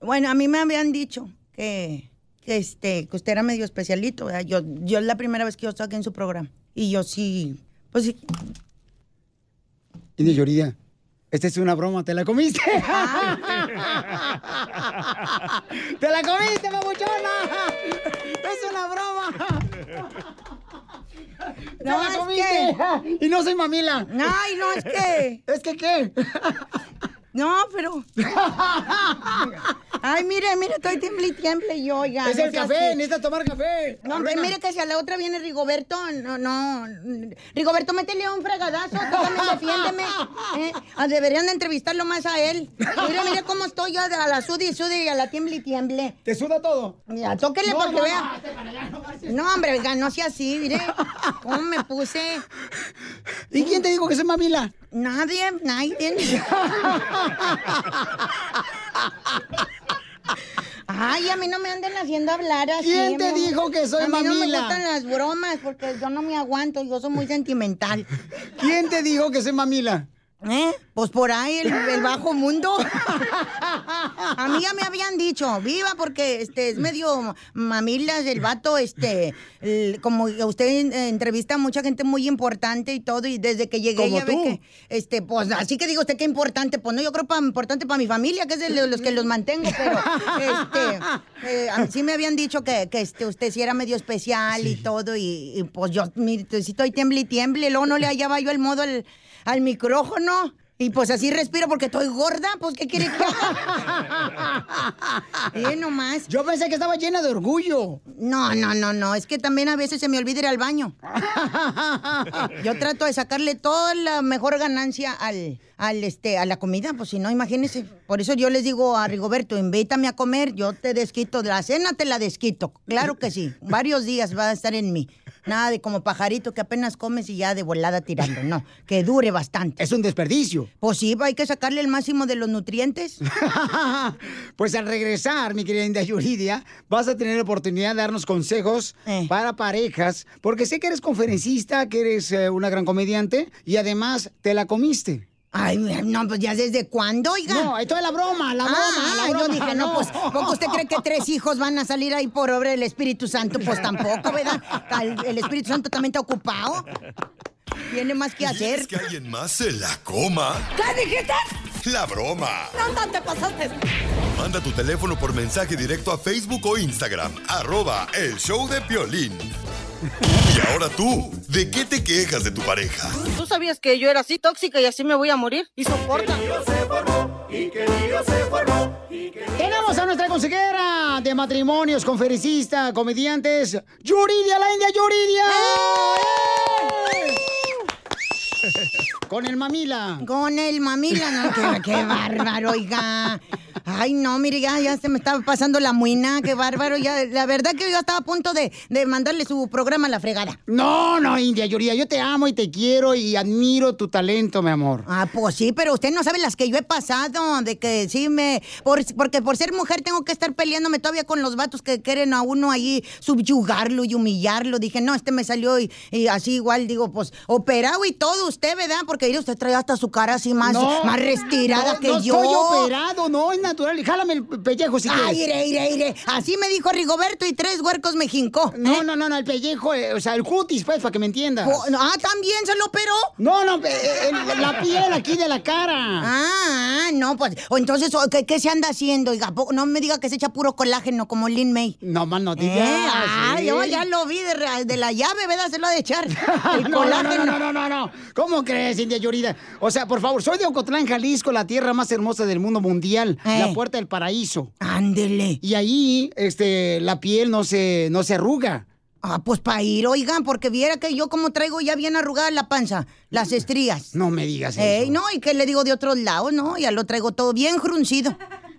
Bueno, a mí me habían dicho que, que, este, que usted era medio especialito. ¿verdad? Yo, yo es la primera vez que yo estoy aquí en su programa. Y yo sí, pues sí. India Yuridia, esta es una broma, ¿te la comiste? (laughs) ¡Te la comiste, babuchona! ¡Es una broma! ¡Te No, la comiste! Y no soy mamila. Ay, no, es que... ¿Es que qué? No, pero... (laughs) Ay, mire, mire, estoy tiemble y tiemble yo, oiga. Es no el café, así. necesitas tomar café. No, hombre, mire que si a la otra viene Rigoberto, no, no. Rigoberto, métele un fregadazo, también (laughs) defiéndeme. ¿eh? Ah, Deberían de entrevistarlo más a él. Mire, mire cómo estoy yo a la sudi y sudi y a la tiemble y tiemble. ¿Te suda todo? Mira, tóquele No, para que vea. No, hombre, oiga, no sea así, mire. ¿Cómo me puse? ¿Y quién te dijo que soy mamila? Nadie, nadie. (laughs) Ay, a mí no me anden haciendo hablar así. ¿Quién te dijo que soy A mí no me mamila? gustan las bromas porque yo no me aguanto, yo soy muy sentimental. ¿Quién te dijo que soy mamila? ¿Eh? Pues por ahí, el, el bajo mundo. A mí ya me habían dicho, viva, porque este es medio mamilas el vato, este, el- como usted eh, entrevista a mucha gente muy importante y todo, y desde que llegué ya ve que, este, pues así que digo usted que importante, pues no, yo creo pa- importante para mi familia, que es de los que los mantengo, pero este, eh, a mí sí me habían dicho que, que este, usted sí era medio especial y todo, y, y, pues yo, mire, sí estoy tiemble y tiemble, luego no le hallaba yo el modo al, al micrófono. Y pues así respiro porque estoy gorda, pues ¿qué quiere que haga? (laughs) Eh, nomás. Yo pensé que estaba llena de orgullo. No, no, no, no, es que también a veces se me olvida ir al baño. (laughs) Yo trato de sacarle toda la mejor ganancia al, al este, a la comida, pues si no, imagínese. Por eso yo les digo a Rigoberto, invítame a comer, yo te desquito, de la cena te la desquito. Claro que sí, varios días va a estar en mí. Nada de como pajarito que apenas comes y ya de volada tirando, no, que dure bastante. Es un desperdicio. Pues sí, hay que sacarle el máximo de los nutrientes. (laughs) Pues al regresar, mi querida India Yuridia, vas a tener la oportunidad de darnos consejos Eh. para parejas, porque sé que eres conferencista, que eres eh, una gran comediante y además te la comiste. Ay, no, pues ya desde cuándo, oiga. No, esto es la broma, la broma, Ah, la yo dije, no, no. pues, ¿poco usted cree que tres hijos van a salir ahí por obra del Espíritu Santo? Pues tampoco, ¿verdad? El, Espíritu Santo también está ocupado. Tiene más que hacer. ¿Quieres que alguien más se la coma? ¿Qué dijiste? La broma. No, no te pasaste. Manda tu teléfono por mensaje directo a Facebook o Instagram, arroba el show de Piolín. Y ahora tú, ¿de qué te quejas de tu pareja? ¿Tú sabías que yo era así tóxica y así me voy a morir? Y soporta. Tenemos a nuestra consejera de matrimonios, conferencista, comediantes, Yuridia, la India Yuridia. Con el mamila. Con el mamila, no, qué, qué bárbaro, oiga. Ay, no, mire, ya, ya se me estaba pasando la muina, qué bárbaro. Ya, la verdad que yo estaba a punto de, de mandarle su programa a la fregada. No, no, India Yuridia, yo te amo y te quiero y admiro tu talento, mi amor. Ah, pues sí, pero usted no sabe las que yo he pasado, de que sí me... Por, porque por ser mujer tengo que estar peleándome todavía con los vatos que quieren a uno ahí subyugarlo y humillarlo. Dije, no, este me salió y, y así igual, digo, pues, operado y todo usted, ¿verdad? Porque mire, usted trae hasta su cara así más, No, más restirada no, que no yo. estoy operado, no, es natural. Jálame el pellejo si Ay, quieres. iré, iré, iré. Así me dijo Rigoberto y tres huercos me jincó. No, no, no, no, el pellejo, eh, o sea, el cutis, pues, para que me entiendas. Oh, no, ah, ¿también se lo operó? No, no, eh, eh, el- la piel aquí de la cara. Ah, no, pues, o entonces, ¿qué, qué se anda haciendo? Oiga, no me diga que se echa puro colágeno como Lin May. No, más no Eh, digas. ah, sí. yo ya lo vi de, la llave, ¿verdad? Se lo ha de echar. (laughs) El No, no, colágeno. no, no, no, no, no. ¿Cómo crees, India Yorida? O sea, por favor, soy de Ocotlán, Jalisco, la tierra más hermosa del mundo mundial, Eh. la puerta del paraíso. Ándele. Y ahí, este, la piel no se, no se arruga. Ah, pues para ir, oigan, porque viera que yo como traigo ya bien arrugada la panza, las estrías. No me digas eso. Ey, no, y que le digo de otros lados, ¿no? Ya lo traigo todo bien fruncido.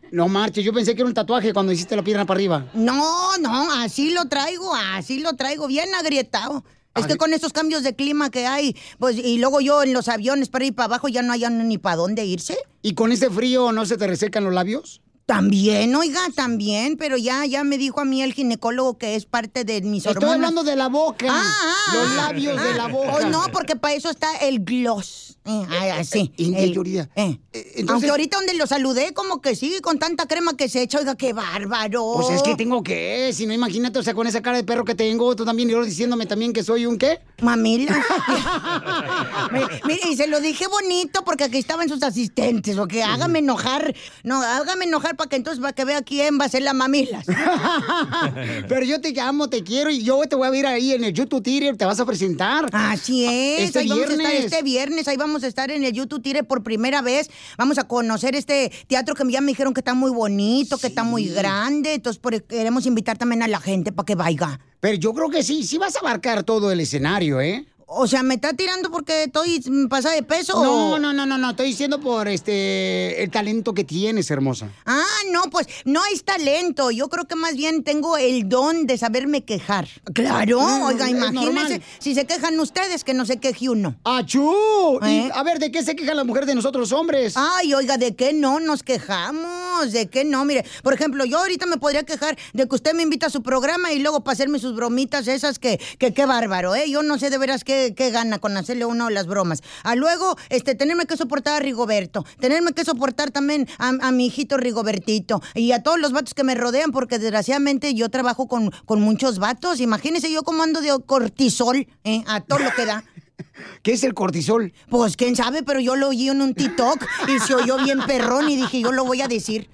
No marches, yo pensé que era un tatuaje cuando hiciste la pierna para arriba. No, no, así lo traigo, así lo traigo, bien agrietado. Es que con estos cambios de clima que hay, pues, y luego yo en los aviones para ir para abajo ya no hay ni para dónde irse. ¿Y con ese frío no se te resecan los labios? También, oiga, también, pero ya, ya me dijo a mí el ginecólogo que es parte de mis Estoy hormonas. hablando de la boca. Ah, ah, los ah, labios de la boca. Oh, no, porque para eso está el gloss. Eh, ah, así. India el- Yuridia. eh. entonces- Aunque ahorita donde lo saludé, como que sí, con tanta crema que se echa, oiga, qué bárbaro. Pues es que tengo que, si no imagínate, o sea, con esa cara de perro que tengo, tú también, y luego diciéndome también que soy un qué. Mamila. (laughs) Mi- Mire, y se lo dije bonito porque aquí estaban sus asistentes, o que hágame enojar. No, hágame enojar para que entonces, para que vea quién va a ser la mamilas. (laughs) Pero yo te amo, te quiero y yo te voy a ver ahí en el YouTube Tire, te vas a presentar. Así es, Este ahí vamos a estar viernes. este viernes, ahí vamos a estar en el YouTube Tire por primera vez. Vamos a conocer este teatro que ya me dijeron que está muy bonito, que está muy grande. Entonces por- queremos invitar también a la gente para que vaya. Pero yo creo que sí, sí vas a abarcar todo el escenario, ¿eh? O sea, ¿me está tirando porque estoy mm, pasada de peso? No, o- no, no, no, no, estoy diciendo por este el talento que tienes, hermosa. Ah, no, pues no es talento. Yo creo que más bien tengo el don de saberme quejar. Claro, Mm, oiga, imagínense si se quejan ustedes que no se queje uno. ¡Achú! ¿Eh? a ver, ¿de qué se queja la mujer de nosotros los hombres? Ay, oiga, ¿de qué no nos quejamos? ¿De qué no? Mire, por ejemplo, yo ahorita me podría quejar de que usted me invita a su programa y luego para hacerme sus bromitas esas que, que qué bárbaro, ¿eh? Yo no sé de veras qué, qué gana con hacerle uno las bromas. A luego, este, tenerme que soportar a Rigoberto, tenerme que soportar también a, mi hijito Rigobertito y a todos los vatos que me rodean, porque desgraciadamente yo trabajo con, con muchos vatos. Imagínese yo cómo ando de cortisol, ¿eh? A todo lo que da. (laughs) ¿Qué es el cortisol? Pues quién sabe, pero yo lo oí en un TikTok y se oyó bien perrón y dije, yo lo voy a decir.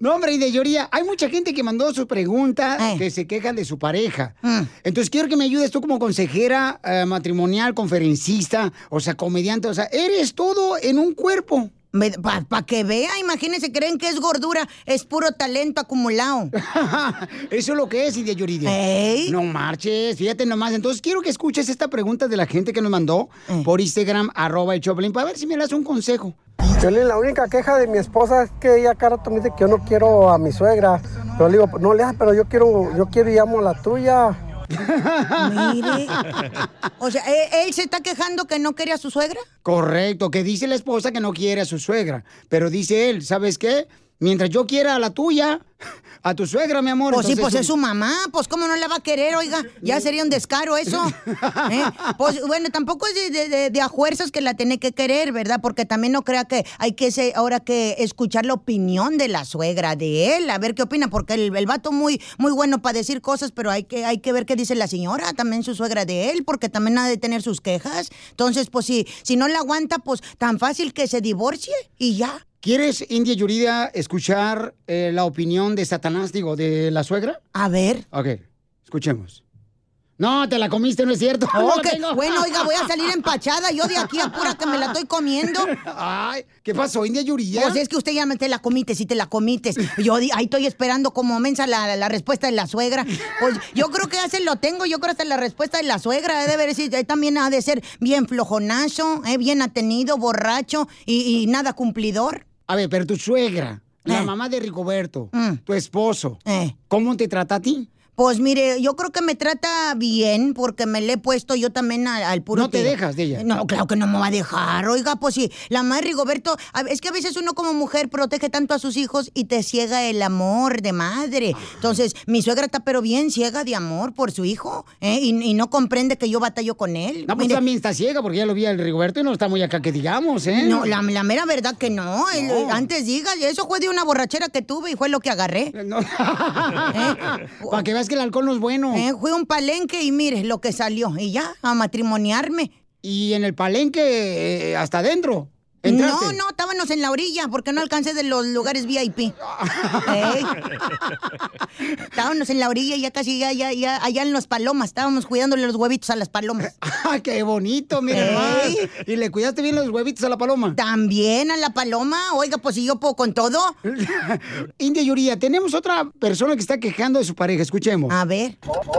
No, hombre, y de lloría. Hay mucha gente que mandó su pregunta Eh. que se quejan de su pareja. Mm. Entonces quiero que me ayudes tú como consejera eh, matrimonial, conferencista, o sea, comediante, o sea, eres todo en un cuerpo. Para que vea, imagínense, creen que es gordura, es puro talento acumulado. (laughs) Eso es lo que es, India Yuridia. Ey. No marches, fíjate nomás. Entonces quiero que escuches esta pregunta de la gente que nos mandó Eh. por Instagram, arroba el Choplin, para ver si me das un consejo. Piolín, la única queja de mi esposa es que ella cada rato me dice que yo no quiero a mi suegra. Pero le digo, no le pero yo quiero, yo quiero y amo a la tuya. Mire. O sea, ¿él, él se está quejando que no quería a su suegra? Correcto, que dice la esposa que no quiere a su suegra, pero dice él, ¿sabes qué? Mientras yo quiera a la tuya, a tu suegra, mi amor. Pues sí, pues es su mamá, pues cómo no la va a querer, oiga, ya sería un descaro eso. ¿eh? Pues bueno, tampoco es de, de, de- de a fuerzas que la tiene que querer, ¿verdad? Porque también no crea que hay que ahora que escuchar la opinión de la suegra de él, a ver qué opina, porque el, el vato muy, muy bueno para decir cosas, pero hay que, hay que ver qué dice la señora, también su suegra de él, porque también ha de tener sus quejas. Entonces, pues si, si no la aguanta, pues tan fácil que se divorcie y ya. ¿Quieres, India Yuridia, escuchar eh, la opinión de Satanás, digo, de la suegra? A ver. Ok, escuchemos. No, te la comiste, no es cierto. No tengo. Bueno, oiga, voy a salir empachada. Yo de aquí a pura que me la estoy comiendo. (laughs) Ay, ¿qué pasó, India Yuridia? Pues es que usted ya me te la comites, sí te la comites. Yo ahí estoy esperando como mensa la, la respuesta de la suegra. Pues yo creo que ya se lo tengo, yo creo hasta la respuesta de la suegra. Debe decir, eh, también ha de ser bien flojonazo, eh, bien atenido, borracho y, y nada cumplidor. A ver, pero tu suegra, la Eh. mamá de Rigoberto, Mm. tu esposo, Eh. ¿cómo te trata a ti? Pues mire, yo creo que me trata bien porque me le he puesto yo también al, al puro... No te dejas de ella. No, claro que no me va a dejar. Oiga, pues sí, la madre Rigoberto, es que a veces uno como mujer protege tanto a sus hijos y te ciega el amor de madre. Entonces, mi suegra está pero bien ciega de amor por su hijo ¿eh? y, y no comprende que yo batallo con él. No, pues Mire, también está ciega porque ya lo vi al Rigoberto y no está muy acá que digamos, ¿eh? no, la, la mera verdad que no. El- antes diga, eso fue de una borrachera que tuve y fue lo que agarré. (laughs) Para que veas que el alcohol no es bueno. Eh, fui a un palenque y mire lo que salió. Y ya, a matrimoniarme. Y en el palenque, eh, hasta adentro. No, ¿Entraste? no, estábamos en la orilla porque no alcancé de los lugares VIP. Estábamos en la orilla, ya casi, ya, ya, ya, allá en los palomas. Estábamos cuidándole los huevitos a las palomas. (laughs) ¡Ah, qué bonito, mira nomás! ¿Y le cuidaste bien los huevitos a la paloma? También a la paloma. Oiga, pues si yo puedo con todo. (laughs) India Yuría, tenemos otra persona que está quejando de su pareja. Escuchemos. A ver.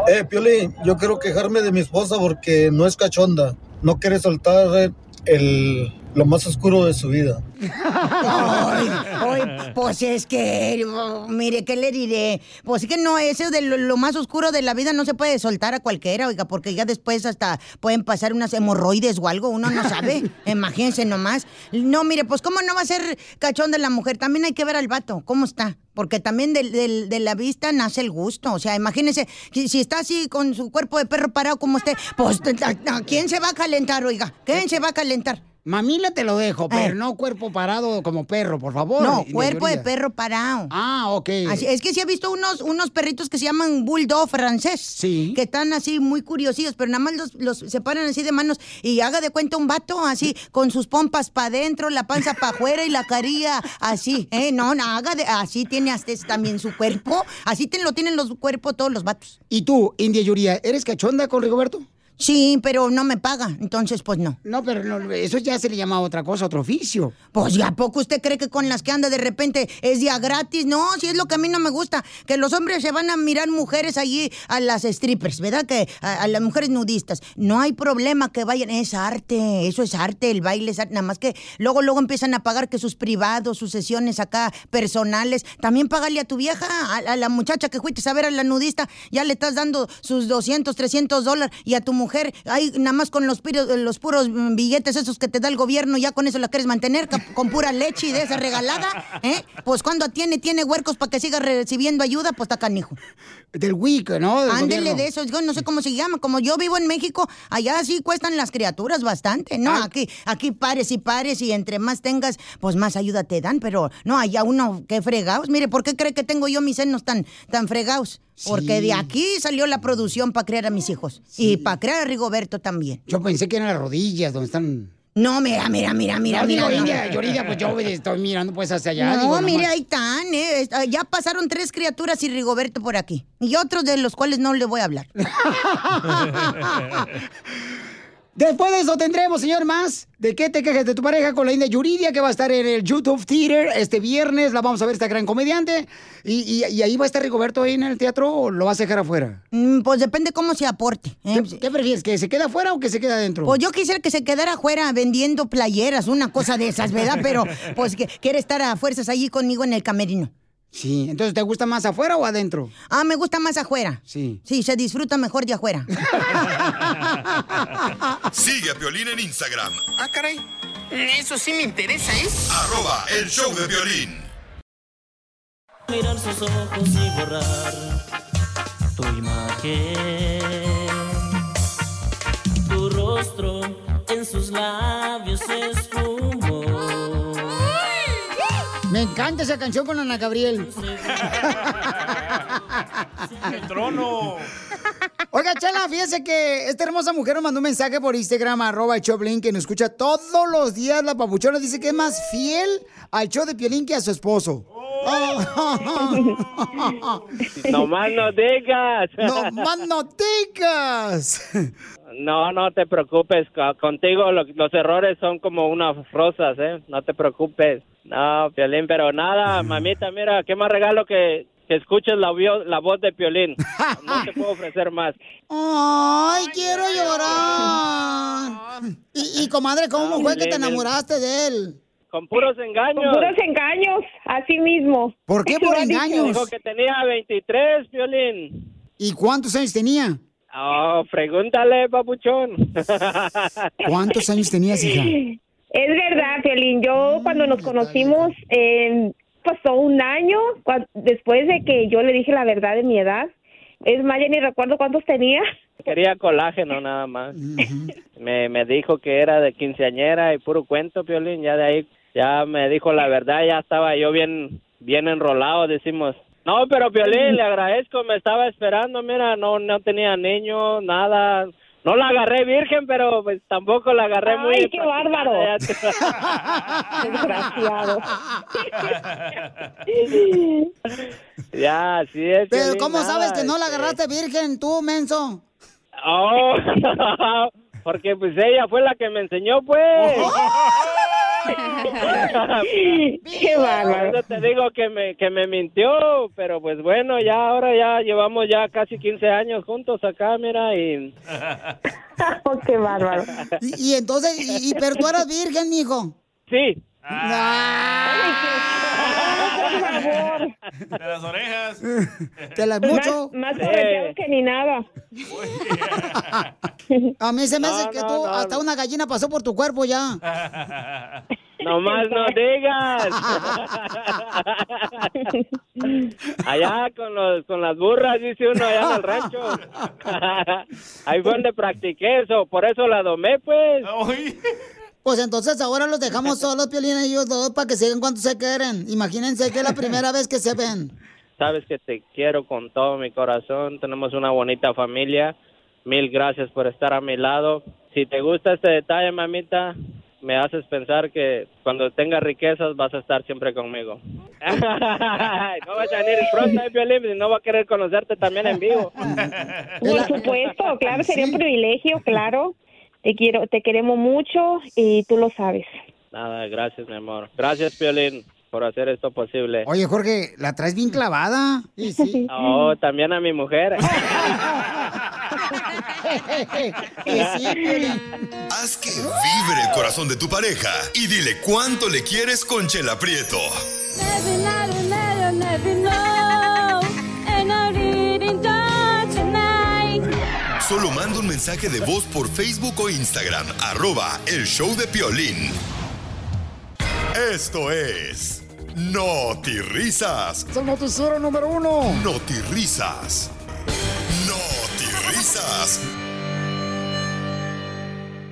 Eh, Piolín, yo quiero quejarme de mi esposa porque no es cachonda. No quiere soltar el, lo más oscuro de su vida. Ay, ay, pues es que, oh, mire, ¿qué le diré? Pues es que no, eso de lo, lo más oscuro de la vida no se puede soltar a cualquiera, oiga, porque ya después hasta pueden pasar unas hemorroides o algo, uno no sabe. (laughs) Imagínense nomás. No, mire, pues cómo no va a ser cachón de la mujer, también hay que ver al vato, cómo está. Porque también de, la vista nace el gusto. O sea, imagínense, si, si está así con su cuerpo de perro parado como usted, pues ¿a, a quién se va a calentar, oiga? ¿Quién se va a calentar? Mamila te lo dejo, pero Eh. no cuerpo parado como perro, por favor. No, cuerpo de perro parado. Ah, ok. Así- es que sí he visto unos, unos perritos que se llaman bulldog francés. Sí. Que están así muy curiosillos, pero nada más los, los separan así de manos y haga de cuenta un vato así, con sus pompas para adentro, la panza para afuera y la carilla así. ¿eh? No, no, haga de, así tiene hasta también su cuerpo. Así te- lo tienen los cuerpos todos los vatos. ¿Y tú, India Yuría, eres cachonda con Rigoberto? Sí, pero no me paga, entonces pues no. No, pero no, eso ya se le llama otra cosa, otro oficio. Pues ya poco usted cree que con las que anda de repente es día gratis. No, si es lo que a mí no me gusta, que los hombres se van a mirar mujeres allí a las strippers, ¿verdad? Que a, a las mujeres nudistas. No hay problema que vayan, es arte, eso es arte, el baile es arte, nada más que luego luego empiezan a pagar que sus privados, sus sesiones acá personales, también pagarle a tu vieja, a, a la muchacha que fuiste a ver a la nudista, ya le estás dando sus 200, 300 dólares y a tu mujer, ahí nada más con los, piros- los puros billetes esos que te da el gobierno, ya con eso la quieres mantener, con pura leche y de esa regalada, ¿eh? Pues cuando tiene, tiene huercos para que siga recibiendo ayuda, pues está canijo. Del WIC, ¿no? Del Ándele de eso, yo no sé cómo se llama, como yo vivo en México, allá sí cuestan las criaturas bastante, ¿no? Aquí, aquí pares y pares y entre más tengas, pues más ayuda te dan, pero no, allá uno, qué fregados. Mire, ¿por qué cree que tengo yo mis senos tan, tan fregados? Porque de aquí salió la producción para criar a mis hijos y para criar a Rigoberto también. Yo pensé que eran las rodillas donde están. No, mira, mira, mira, mira, no, mira. digo, mira. Yuridia, pues yo estoy mirando pues hacia allá. No, digo, nomás. ahí están, ¿eh? Está- Ya pasaron tres criaturas y Rigoberto por aquí. Y otros de los cuales no le voy a hablar. (laughs) (laughs) Después de eso tendremos, señor, más de qué te quejas de tu pareja con la India Yuridia, que va a estar en el YouTube Theater este viernes. La vamos a ver, esta gran comediante. Y, y- y ahí va a estar Rigoberto ahí en el teatro o lo vas a dejar afuera. Mm, Pues depende cómo se aporte. ¿eh? ¿Qué, qué prefieres? ¿Que se quede afuera o que se quede adentro? Pues yo quisiera que se quedara afuera vendiendo playeras, una cosa de esas, ¿verdad? Pero pues que quiere estar a fuerzas allí conmigo en el camerino. Sí, entonces ¿te gusta más afuera o adentro? Ah, me gusta más afuera. Sí. Sí, se disfruta mejor de afuera. (laughs) Sigue a Piolín en Instagram, Ah, caray. Eso sí me interesa, ¿eh? arroba el show de violín. Mirar sus ojos y borrar tu imagen. Tu rostro en sus labios esfumó. Me encanta esa canción con Ana Gabriel. El trono. Oiga, Chela, fíjese que esta hermosa mujer nos mandó un mensaje por Instagram, arroba el Choplin, que nos escucha todos los días. La papuchona dice que es más fiel al show de Piolín que a su esposo. (laughs) No más no digas. No más no digas. No, no te preocupes. co- Contigo lo- los errores son como unas rosas, ¿eh? No te preocupes. No, Piolín, pero nada, (laughs) mamita, mira, qué más regalo que, que escuches la, la voz de Piolín. (laughs) No te puedo ofrecer más. Ay, quiero llorar. (laughs) Y, y comadre, ¿cómo fue que te enamoraste de él? Con puros engaños. Con puros engaños, así mismo. ¿Por qué por engaños? Dijo que tenía 23, Piolín. ¿Y cuántos años tenía? Oh, pregúntale, papuchón. ¿Cuántos años tenías, hija? Es verdad, Piolín. Yo cuando nos conocimos, eh, pasó un año después de que yo le dije la verdad de mi edad. Es más, ya ni recuerdo cuántos tenía. (laughs) Quería colágeno nada más. me, me dijo que era de quinceañera y puro cuento, Piolín. Ya de ahí, ya me dijo la verdad, ya estaba yo bien, bien enrolado, decimos. No, pero Piolín, le agradezco, me estaba esperando, mira, no, no tenía niño, nada. No la agarré virgen, pero pues tampoco la agarré muy... Ay, qué bárbaro. (laughs) (laughs) Desgraciado. ya, así es. Pero Piolín, ¿cómo nada, sabes que no la este, agarraste virgen, tú, menso? Oh, (laughs) porque pues ella fue la que me enseñó, pues. (laughs) Qué bárbaro. Te digo que me, que me mintió, pero pues bueno, ya ahora ya llevamos ya casi 15 años juntos acá, mira, y... (laughs) Oh, qué bárbaro. Y, y entonces, y, y- pero tú eras virgen, hijo. Sí. De las orejas. Te las mucho. Más, más correteado que ni nada. A mí se me hace No, que no, tú, no. hasta una gallina pasó por tu cuerpo ya. (laughs) No más no digas. (laughs) allá con los con las burras, dice uno allá en el rancho. (laughs) Ahí fue donde practiqué eso, por eso la domé, pues. Pues entonces ahora los dejamos solos, Piolín, ellos dos, para que sigan cuando se quieren. Imagínense que es la primera vez que se ven. Sabes que te quiero con todo mi corazón. Tenemos una bonita familia. Mil gracias por estar a mi lado. Si te gusta este detalle, mamita, me haces pensar que cuando tengas riquezas vas a estar siempre conmigo. (laughs) no vas a venir pronto, eh, Piolín, y no va a querer conocerte también en vivo. (laughs) Por supuesto, claro, sería un privilegio, claro. Te quiero, te queremos mucho y tú lo sabes. Nada, gracias, mi amor. Gracias, Piolín, por hacer esto posible. Oye, Jorge, ¿la traes bien clavada? Sí, sí. (laughs) Oh, también a mi mujer. (laughs) Haz que vibre el corazón de tu pareja y dile cuánto le quieres con Chela Prieto. Solo manda un mensaje de voz por Facebook o Instagram, arroba el show de Piolín. Esto es Noti Risas. Es el noticiero número uno. Noti Risas. Risas.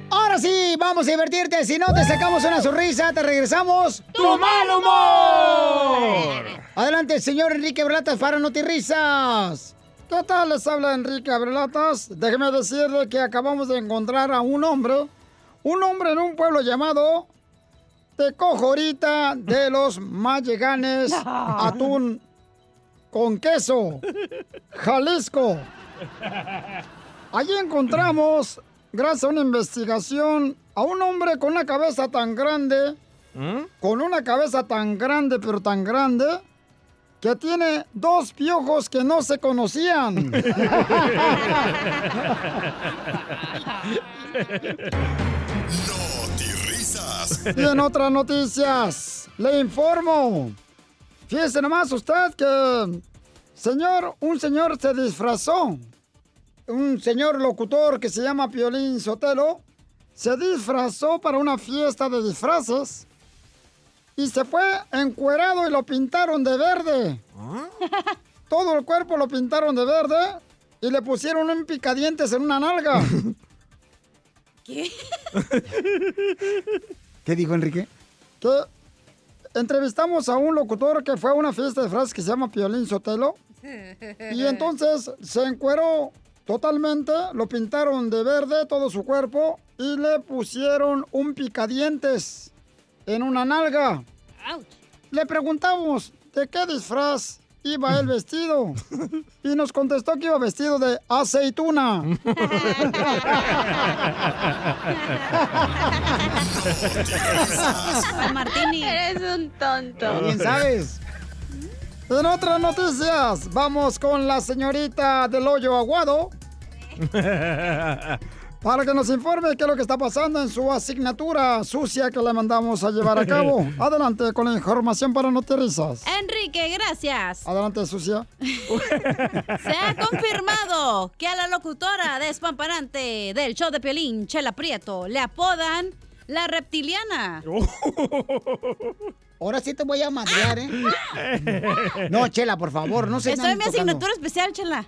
Ahora sí, vamos a divertirte. Si no te sacamos una sonrisa, te regresamos tu mal humor. Adelante, señor Enrique Berlatas para Notirrisas. ¿Qué tal? Les habla Enrique Abrelatas. Déjeme decirle que acabamos de encontrar a un hombre, un hombre en un pueblo llamado Tecojorita de los Malleganes, (laughs) atún con queso, Jalisco. Allí encontramos, gracias a una investigación, a un hombre con una cabeza tan grande, con una cabeza tan grande, pero tan grande, que tiene dos piojos que no se conocían. (laughs) (laughs) Y (laughs) en otras noticias, le informo. Fíjese nomás usted que, señor, un señor se disfrazó. Un señor locutor que se llama Piolín Sotelo se disfrazó para una fiesta de disfraces. y se fue encuerado y lo pintaron de verde. Todo el cuerpo lo pintaron de verde y le pusieron un picadientes en una nalga. (laughs) ¿Qué? (laughs) ¿Qué dijo Enrique? Que entrevistamos a un locutor que fue a una fiesta de frases que se llama Piolín Sotelo. (laughs) Y entonces se encueró totalmente, lo pintaron de verde todo su cuerpo y le pusieron un picadientes en una nalga. Le preguntamos de qué disfraz iba el vestido y nos contestó que iba vestido de aceituna. Martini. Eres un tonto. Bien sabes. En otras noticias, vamos con la señorita del hoyo aguado (laughs) para que nos informe qué es lo que está pasando en su asignatura sucia que le mandamos a llevar a cabo. (laughs) Adelante con la información para Notirizas. Enrique, gracias. Adelante, sucia. (laughs) Se ha confirmado que a la locutora despamparante del show de Piolín, Chela Prieto, le apodan la reptiliana. (laughs) Ahora sí te voy a madrear, ¿eh? No, Chela, por favor, no se Estoy en mi asignatura especial, Chela.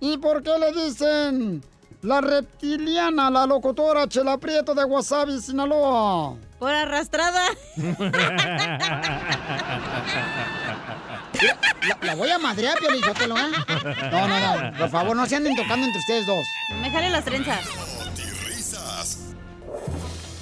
¿Y por qué le dicen la reptiliana, la locutora Chela Prieto de Wasabi, Sinaloa? Por arrastrada. La, la voy a madrear, Piolín ¿eh? No, no, no, por favor, no se anden tocando entre ustedes dos. Me jale las trenzas.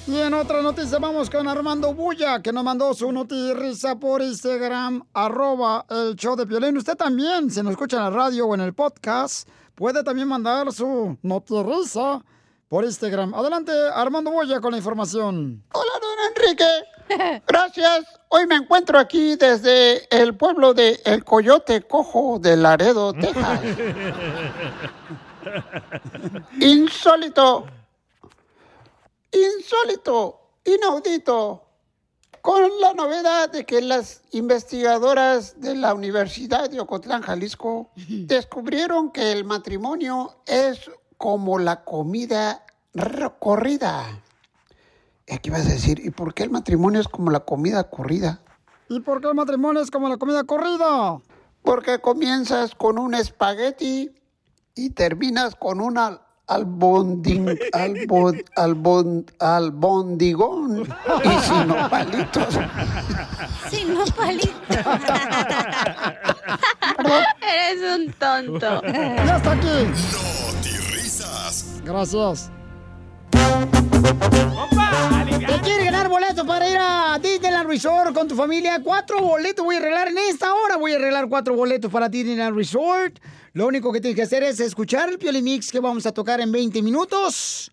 Y en otra noticia vamos con Armando Bulla, que nos mandó su notirrisa por Instagram, arroba el show de Piolín. Usted también, si nos escucha en la radio o en el podcast, puede también mandar su notirrisa por Instagram. Adelante, Armando Bulla con la información. Hola, don Enrique. (laughs) Gracias. Hoy me encuentro aquí desde el pueblo de El Coyote Cojo de Laredo, Texas. (laughs) Insólito. Insólito. Inaudito. Con la novedad de que las investigadoras de la Universidad de Ocotlán, Jalisco, descubrieron que el matrimonio es como la comida r- corrida. Y aquí vas a decir, ¿y por qué el matrimonio es como la comida corrida? ¿Y por qué el matrimonio es como la comida corrida? Porque comienzas con un espagueti y terminas con una albonding, albon, albon, albondigón y sin nopalitos. (laughs) Sin nopalitos. (laughs) Eres un tonto. Ya está aquí. risas. Gracias. ¿Te quieres ganar boletos para ir a Disneyland Resort con tu familia? Cuatro boletos voy a arreglar en esta hora. Voy a arreglar cuatro boletos para Disneyland Resort. Lo único que tienes que hacer es escuchar el Piolimix que vamos a tocar en 20 minutos.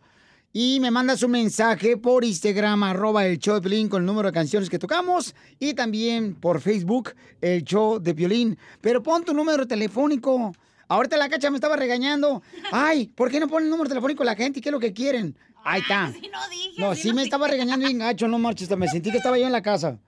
Y me mandas un mensaje por Instagram, arroba el show de Piolín con el número de canciones que tocamos. Y también por Facebook, el show de Piolín. Pero pon tu número telefónico. Ahorita la cacha me estaba regañando. (laughs) Ay, ¿por qué no ponen el número telefónico la gente? ¿Qué es lo que quieren? Ahí está. no, sí me estaba regañando bien gacho, no marches. Me sentí que estaba yo en la casa.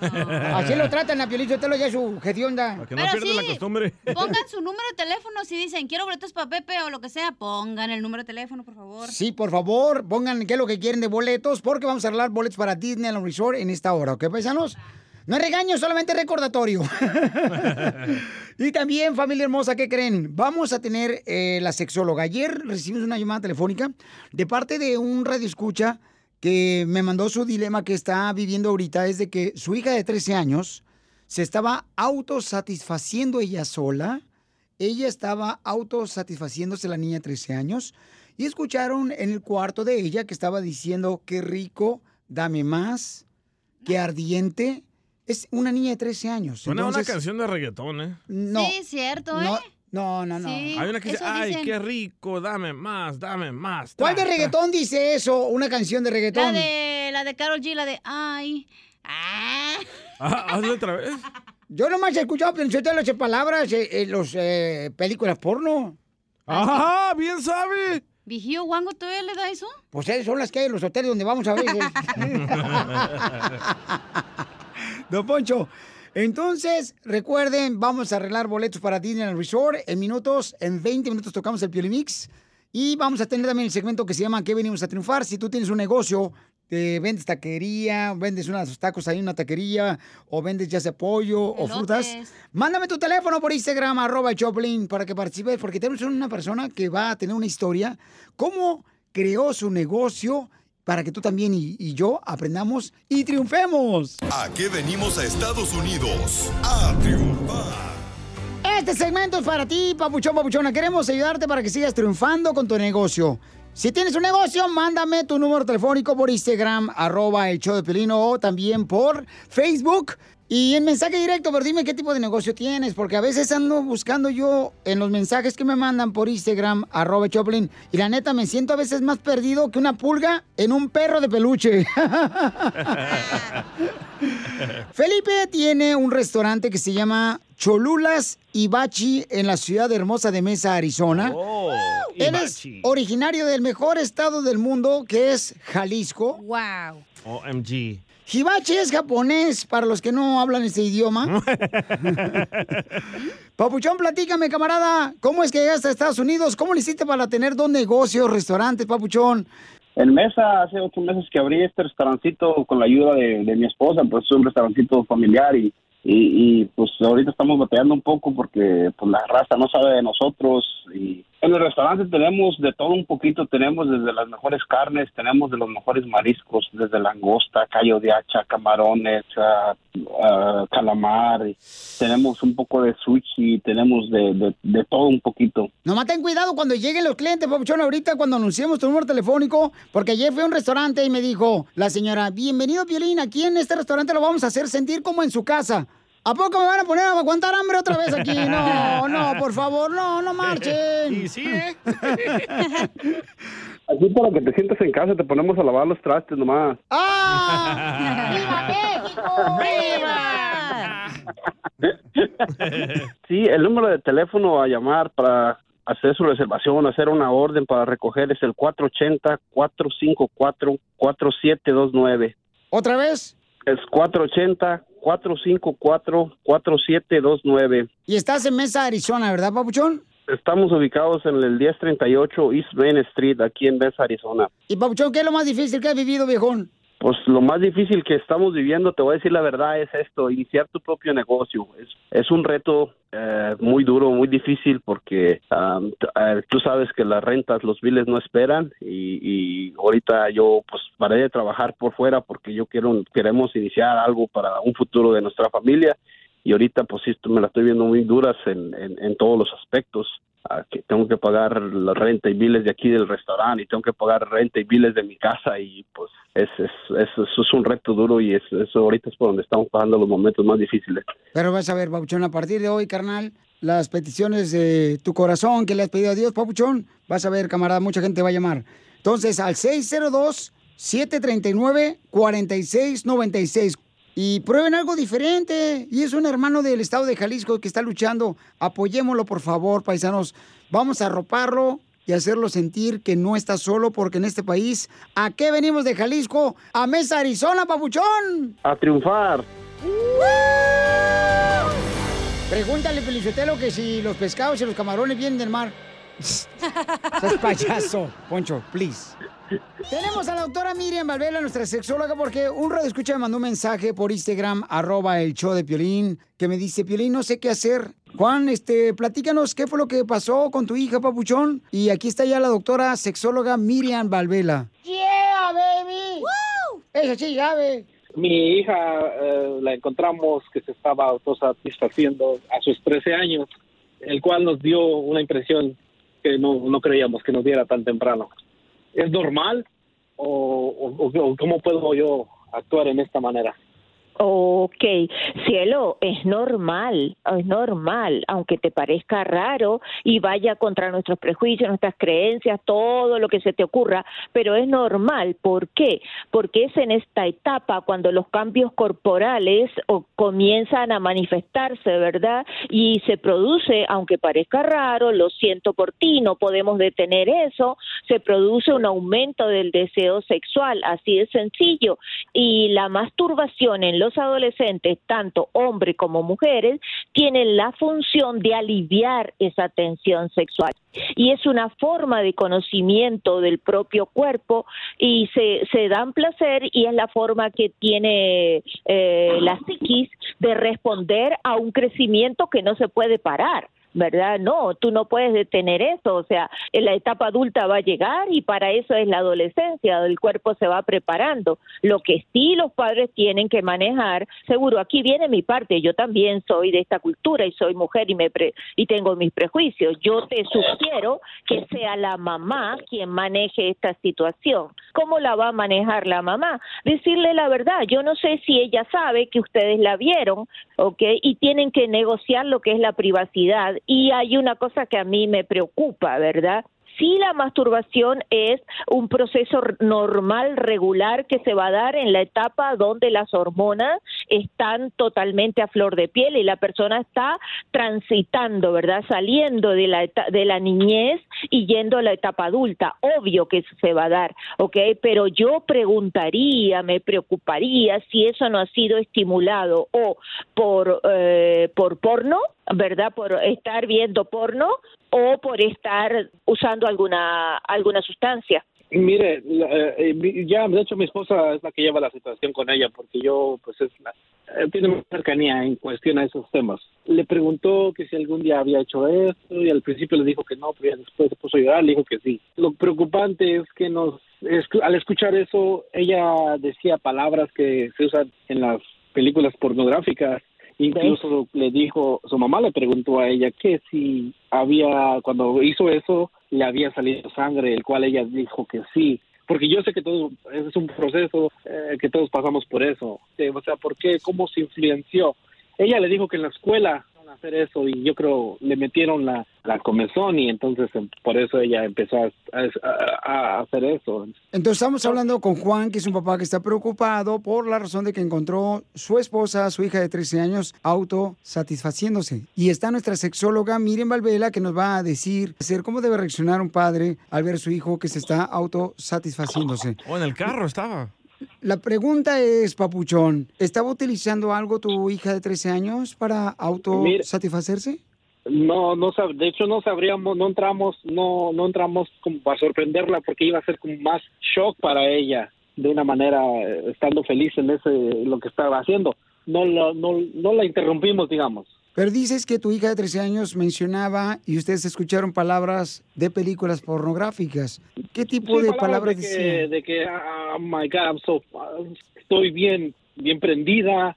Así lo tratan a Piolín, te lo ya su hedionda. Que no pierda la costumbre. Pongan su (laughs) número de teléfono si dicen quiero boletos para Pepe o lo que sea. Pongan el número de teléfono, por favor. Sí, por favor, pongan qué es lo que quieren de boletos, porque vamos a arreglar boletos para Disneyland Resort en esta hora, ¿ok, paisanos? No es regaño, solamente recordatorio. (laughs) y también, familia hermosa, ¿qué creen? Vamos a tener eh, la sexóloga. Ayer recibimos una llamada telefónica de parte de un radio escucha que me mandó su dilema que está viviendo ahorita, es de que su hija de 13 años se estaba autosatisfaciendo ella sola. Ella estaba autosatisfaciéndose la niña de 13 años. Y escucharon en el cuarto de ella que estaba diciendo, qué rico, dame más, qué ardiente. Es una niña de 13 años. Suena Entonces, una canción de reggaetón, ¿eh? No. Sí, cierto, ¿eh? No, no, no. no. Sí, Hay una que dice, ay, dicen. qué rico, dame más, dame más. ¿Cuál de tra". reggaetón dice eso? Una canción de La reggaetón. de, la de Carol G, la de ay. (laughs) Ah. Ah, hazlo otra vez. Yo nomás he escuchado pensé las palabras eh, en los eh, películas porno. ¡Ajá! ¡Bien sabe! ¿Vigío Wango todavía le da eso? Pues esas son las que hay en los hoteles donde vamos a veces. (laughs) (laughs) Don Poncho, entonces, recuerden, vamos a arreglar boletos para Disneyland Resort en minutos, en 20 minutos tocamos el Piolimix y vamos a tener también el segmento que se llama ¿Qué venimos a triunfar? Si tú tienes un negocio te vendes taquería, vendes unos tacos ahí en una taquería, o vendes ya sea pollo o frutas, mándame tu teléfono por Instagram, arroba Choplin, para que participes, porque tenemos una persona que va a tener una historia, cómo creó su negocio, para que tú también y, y yo aprendamos y triunfemos. ¿A qué venimos a Estados Unidos? A triunfar. Este segmento es para ti, papuchón, papuchona. Queremos ayudarte para que sigas triunfando con tu negocio. Si tienes un negocio, mándame tu número telefónico por Instagram, arroba el show de Pelino, o también por Facebook. Y en mensaje directo, pero dime qué tipo de negocio tienes, porque a veces ando buscando yo en los mensajes que me mandan por Instagram, arroba Choplin, y la neta me siento a veces más perdido que una pulga en un perro de peluche. (laughs) Felipe tiene un restaurante que se llama Cholulas Ibachi en la ciudad hermosa de Mesa, Arizona. Oh, Él es originario del mejor estado del mundo, que es Jalisco. Wow. OMG. Hibachi es japonés, para los que no hablan este idioma. (laughs) Papuchón, platícame, camarada, ¿cómo es que llegaste a Estados Unidos? ¿Cómo le hiciste para tener dos negocios, restaurantes, Papuchón? En Mesa, hace ocho meses que abrí este restaurancito con la ayuda de, de mi esposa, pues es un restaurancito familiar y, y, y, pues ahorita estamos batallando un poco porque pues la raza no sabe de nosotros y en el restaurante tenemos de todo un poquito, tenemos desde las mejores carnes, tenemos de los mejores mariscos, desde langosta, callo de hacha, camarones, ah, calamar, tenemos un poco de sushi, tenemos de, de, de todo un poquito. Nomás ten cuidado cuando lleguen los clientes, Papuchón, ahorita cuando anunciemos tu número telefónico, porque ayer fui a un restaurante y me dijo la señora, bienvenido, Piolín, aquí en este restaurante lo vamos a hacer sentir como en su casa. ¿A poco me van a poner a aguantar hambre otra vez aquí? No, no, por favor, no, no marchen. Y sí, ¿eh? (laughs) Aquí para que te sientas en casa te ponemos a lavar los trastes nomás. ¡Ah! (laughs) ¡Viva México! (laughs) Sí, el número de teléfono a llamar para hacer su reservación, hacer una orden para recoger es el 480-454-4729. ¿Otra vez? Es 480-454-4729. Y estás en Mesa, Arizona, ¿verdad, Papuchón? Estamos ubicados en el 1038 East Main Street, aquí en Mesa, Arizona. Y Papuchón, ¿qué es lo más difícil que has vivido, viejón? Pues lo más difícil que estamos viviendo, te voy a decir la verdad, es esto, iniciar tu propio negocio. Es, es un reto eh, muy duro, muy difícil porque eh, tú sabes que las rentas, los biles no esperan y, y ahorita yo pues paré de trabajar por fuera porque yo quiero, queremos iniciar algo para un futuro de nuestra familia y ahorita pues sí me la estoy viendo muy duras en, en, en todos los aspectos. Que tengo que pagar la renta y biles de aquí del restaurante y tengo que pagar renta y biles de mi casa y pues es, es, es, eso es un reto duro y es, eso ahorita es por donde estamos pasando los momentos más difíciles. Pero vas a ver, Papuchón, a partir de hoy, carnal, las peticiones de tu corazón que le has pedido a Dios, Papuchón, vas a ver, camarada, mucha gente va a llamar. Entonces, al 602-739-4696. Y prueben algo diferente. Y es un hermano del estado de Jalisco que está luchando. Apoyémoslo, por favor, paisanos. Vamos a arroparlo y hacerlo sentir que no está solo, porque en este país, ¿a qué venimos de Jalisco? A Mesa, Arizona, papuchón. A triunfar. Pregúntale, Felicitelo, que si los pescados y los camarones vienen del mar. (laughs) Estás payaso, Poncho, please. Tenemos a la doctora Miriam Valvela, nuestra sexóloga, porque un radio escucha me mandó un mensaje por Instagram, arroba el show de Piolín, que me dice, Piolín, no sé qué hacer. Juan, este, platícanos qué fue lo que pasó con tu hija, papuchón. Y aquí está ya la doctora sexóloga Miriam Valvela. Yeah, baby. Eso sí, sabe. Mi hija eh, la encontramos que se estaba autosatisfaciendo a sus 13 años, el cual nos dio una impresión que no, no creíamos que nos diera tan temprano. ¿Es normal o, cómo puedo yo actuar en esta manera? Ok, cielo, es normal, es normal, aunque te parezca raro y vaya contra nuestros prejuicios, nuestras creencias, todo lo que se te ocurra, pero es normal. ¿Por qué? Porque es en esta etapa cuando los cambios corporales comienzan a manifestarse, ¿verdad? Y se produce, aunque parezca raro, lo siento por ti, no podemos detener eso, se produce un aumento del deseo sexual, así de sencillo. Y la masturbación en los adolescentes, tanto hombres como mujeres, tienen la función de aliviar esa tensión sexual. Y es una forma de conocimiento del propio cuerpo y se, se dan placer y es la forma que tiene eh, la psiquis de responder a un crecimiento que no se puede parar. ¿Verdad? No, tú no puedes detener eso, o sea, en la etapa adulta va a llegar y para eso es la adolescencia, el cuerpo se va preparando. Lo que sí los padres tienen que manejar, seguro, aquí viene mi parte, yo también soy de esta cultura y soy mujer y me pre- y tengo mis prejuicios. Yo te sugiero que sea la mamá quien maneje esta situación. ¿Cómo la va a manejar la mamá? Decirle la verdad. Yo no sé si ella sabe que ustedes la vieron, ¿ok? Y tienen que negociar lo que es la privacidad. Y hay una cosa que a mí me preocupa, ¿verdad? Sí, la masturbación es un proceso normal, regular, que se va a dar en la etapa donde las hormonas están totalmente a flor de piel y la persona está transitando, ¿verdad? Saliendo de la, de la niñez y yendo a la etapa adulta. Obvio que se va a dar, ¿ok? Pero yo preguntaría, me preocuparía si eso no ha sido estimulado o por, eh, por porno, ¿verdad? Por estar viendo porno o por estar usando alguna alguna sustancia. Mire, eh, mi- ya de hecho mi esposa es la que lleva la situación con ella porque yo pues es la, eh, tiene más cercanía en cuestión a esos temas. Le preguntó que si algún día había hecho esto y al principio le dijo que no, pero ya después se puso a llorar, le dijo que sí. Lo preocupante es que nos al escuchar eso ella decía palabras que se usan en las películas pornográficas. Incluso le dijo, su mamá le preguntó a ella que si había, cuando hizo eso, le había salido sangre, el cual ella dijo que sí. Porque yo sé que todo es un proceso eh, que todos pasamos por eso. Eh, o sea, ¿por qué? ¿Cómo se influenció? Ella le dijo que en la escuela a hacer eso y yo creo le metieron la, la comezón y entonces em, por eso ella empezó a, a- a hacer eso. Entonces estamos hablando con Juan, que es un papá que está preocupado por la razón de que encontró su esposa, su hija de 13 años, autosatisfaciéndose. Y está nuestra sexóloga Miriam Valvela que nos va a decir hacer cómo debe reaccionar un padre al ver a su hijo que se está autosatisfaciéndose. O en el carro estaba. La pregunta es, Papuchón, ¿estaba utilizando algo tu hija de 13 años para autosatisfacerse? No, no sab- de hecho no sabríamos, no entramos, no, no entramos como para sorprenderla porque iba a ser como más shock para ella de una manera eh, estando feliz en ese lo que estaba haciendo. No, la- no, no la interrumpimos, digamos. Pero dices que tu hija de 13 años mencionaba y ustedes escucharon palabras de películas pornográficas. ¿Qué tipo Sí, de palabras de decía? que, de que ah, oh my God, I'm so, estoy bien, bien prendida,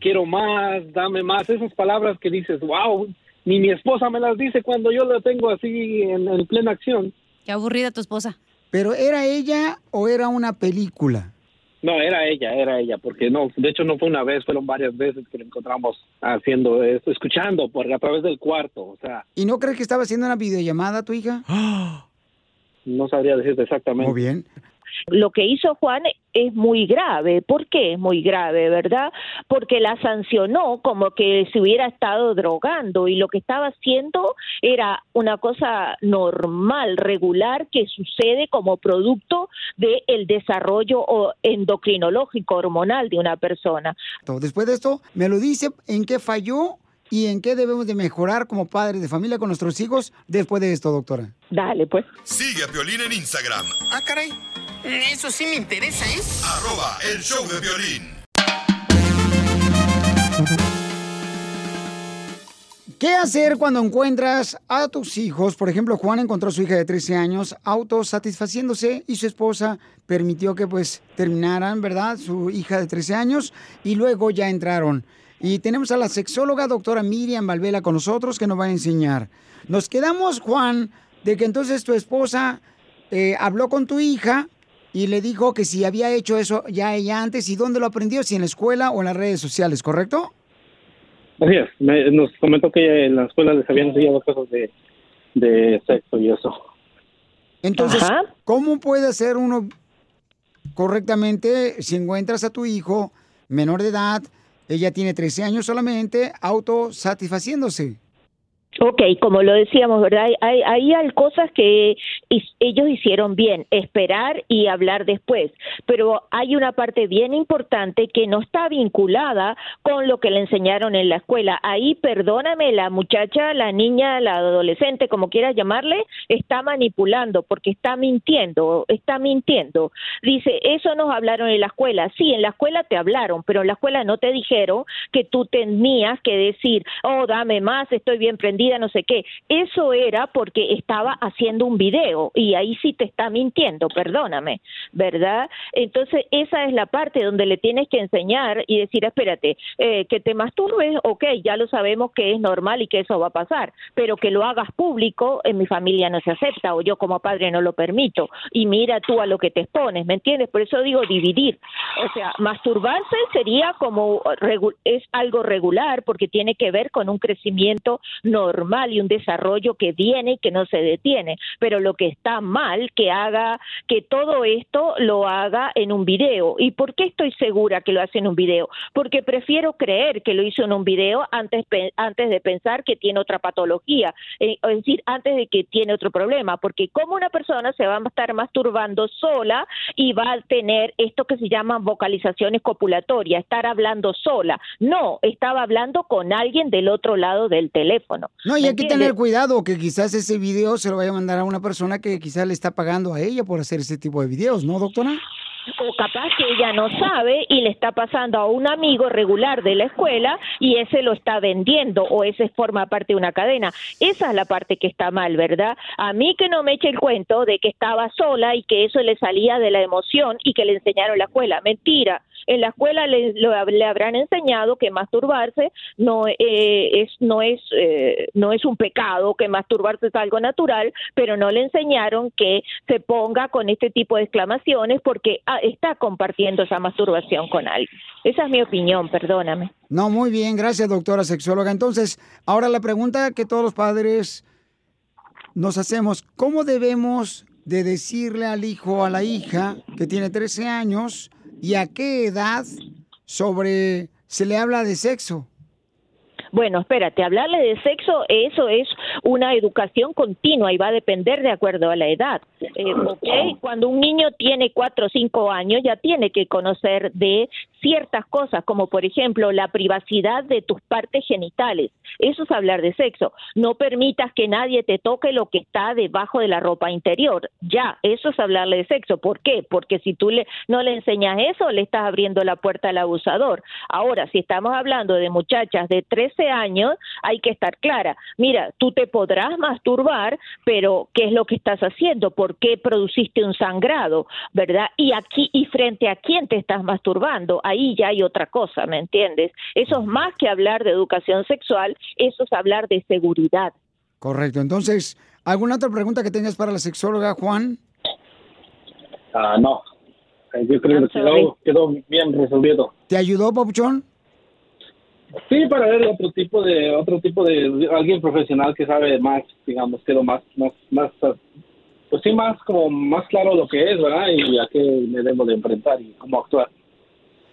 quiero más, dame más, esas palabras que dices, wow, ni mi esposa me las dice cuando yo la tengo así en, en plena acción. Qué aburrida tu esposa. ¿Pero era ella o era una película? No, era ella, era ella, porque no, de hecho no fue una vez, fueron varias veces que la encontramos haciendo esto, escuchando por a través del cuarto, o sea, ¿Y no crees que estaba haciendo una videollamada tu hija? no sabría decirte exactamente. Muy bien. Lo que hizo Juan es muy grave. ¿Por qué es muy grave, verdad? Porque la sancionó como que se hubiera estado drogando y lo que estaba haciendo era una cosa normal, regular, que sucede como producto del desarrollo o- endocrinológico hormonal de una persona. Después de esto, me lo dice en qué falló y en qué debemos de mejorar como padres de familia con nuestros hijos después de esto, doctora. Dale, pues. Sigue a Piolín en Instagram, Ah, caray. Eso sí me interesa, ¿eh? arroba el show de violín. ¿Qué hacer cuando encuentras a tus hijos? Por ejemplo, Juan encontró a su hija de 13 años autosatisfaciéndose y su esposa permitió que pues terminaran, ¿verdad? Su hija de 13 años y luego ya entraron. Y tenemos a la sexóloga doctora Miriam Valvela con nosotros que nos va a enseñar. Nos quedamos, Juan, de que entonces tu esposa eh, habló con tu hija y le dijo que si había hecho eso ya ella antes y dónde lo aprendió, si en la escuela o en las redes sociales, ¿correcto? Así es, me- nos comentó que en la escuela les habían enseñado cosas de, de sexo y eso. Entonces, ¿cómo puede hacer uno correctamente si encuentras a tu hijo menor de edad, ella tiene 13 años solamente, autosatisfaciéndose? Ok, como lo decíamos, ¿verdad? Hay, hay, hay cosas que ellos hicieron bien, esperar y hablar después, pero hay una parte bien importante que no está vinculada con lo que le enseñaron en la escuela. Ahí, perdóname, la muchacha, la niña, la adolescente, como quieras llamarle, está manipulando porque está mintiendo, está mintiendo. Dice, eso nos hablaron en la escuela. Sí, en la escuela te hablaron, pero en la escuela no te dijeron que tú tenías que decir, oh, dame más, estoy bien no sé qué. Eso era porque estaba haciendo un video y ahí sí te está mintiendo, perdóname, ¿verdad? Entonces, esa es la parte donde le tienes que enseñar y decir, espérate, eh, que te masturbes, ok, ya lo sabemos que es normal y que eso va a pasar, pero que lo hagas público, en mi familia no se acepta o yo como padre no lo permito. Y mira tú a lo que te expones, ¿me entiendes? Por eso digo dividir. O sea, masturbarse sería como es algo regular porque tiene que ver con un crecimiento normal y un desarrollo que viene y que no se detiene. Pero lo que está mal que haga que todo esto lo haga en un video. ¿Y por qué estoy segura que lo hace en un video? Porque prefiero creer que lo hizo en un video antes antes de pensar que tiene otra patología, eh, es decir, antes de que tiene otro problema, porque como una persona se va a estar masturbando sola y va a tener esto que se llaman vocalizaciones copulatorias, estar hablando sola. No, estaba hablando con alguien del otro lado del teléfono. No, y ¿Me hay que tener cuidado que quizás ese video se lo vaya a mandar a una persona que quizás le está pagando a ella por hacer ese tipo de videos, ¿no, doctora? O capaz que ella no sabe y le está pasando a un amigo regular de la escuela y ese lo está vendiendo o ese forma parte de una cadena. Esa es la parte que está mal, ¿verdad? A mí que no me eche el cuento de que estaba sola y que eso le salía de la emoción y que le enseñaron en la escuela. Mentira. En la escuela le, lo- le habrán enseñado que masturbarse no eh, es no es eh, no es un pecado, que masturbarse es algo natural, pero no le enseñaron que se ponga con este tipo de exclamaciones porque ah, está compartiendo esa masturbación con alguien. Esa es mi opinión, perdóname. No, muy bien, gracias, doctora sexóloga. Entonces, ahora la pregunta que todos los padres nos hacemos, ¿cómo debemos de decirle al hijo o a la hija que tiene 13 años y a qué edad sobre se le habla de sexo? Bueno, espérate, hablarle de sexo, eso es una educación continua y va a depender de acuerdo a la edad. Eh, ¿ok? Cuando un niño tiene cuatro o cinco años, ya tiene que conocer de ciertas cosas, como por ejemplo la privacidad de tus partes genitales. Eso es hablar de sexo. No permitas que nadie te toque lo que está debajo de la ropa interior. Ya, eso es hablarle de sexo. ¿Por qué? Porque si tú le, no le enseñas eso, le estás abriendo la puerta al abusador. Ahora, si estamos hablando de muchachas de 13 años, hay que estar clara. Mira, tú te podrás masturbar, pero ¿qué es lo que estás haciendo? ¿Por qué produciste un sangrado? ¿Verdad? Y aquí y frente a quién te estás masturbando, ahí ya hay otra cosa, ¿me entiendes? Eso es más que hablar de educación sexual, eso es hablar de seguridad. Correcto. Entonces, ¿alguna otra pregunta que tengas para la sexóloga, Juan? Ah, no. Yo creo que quedó, quedó bien resolvido. ¿Te ayudó, Papuchón? Sí, para ver otro tipo de otro tipo de alguien profesional que sabe más, digamos, quedó más más más pues sí más como más claro lo que es, ¿verdad? Y a qué me debo de enfrentar y cómo actuar.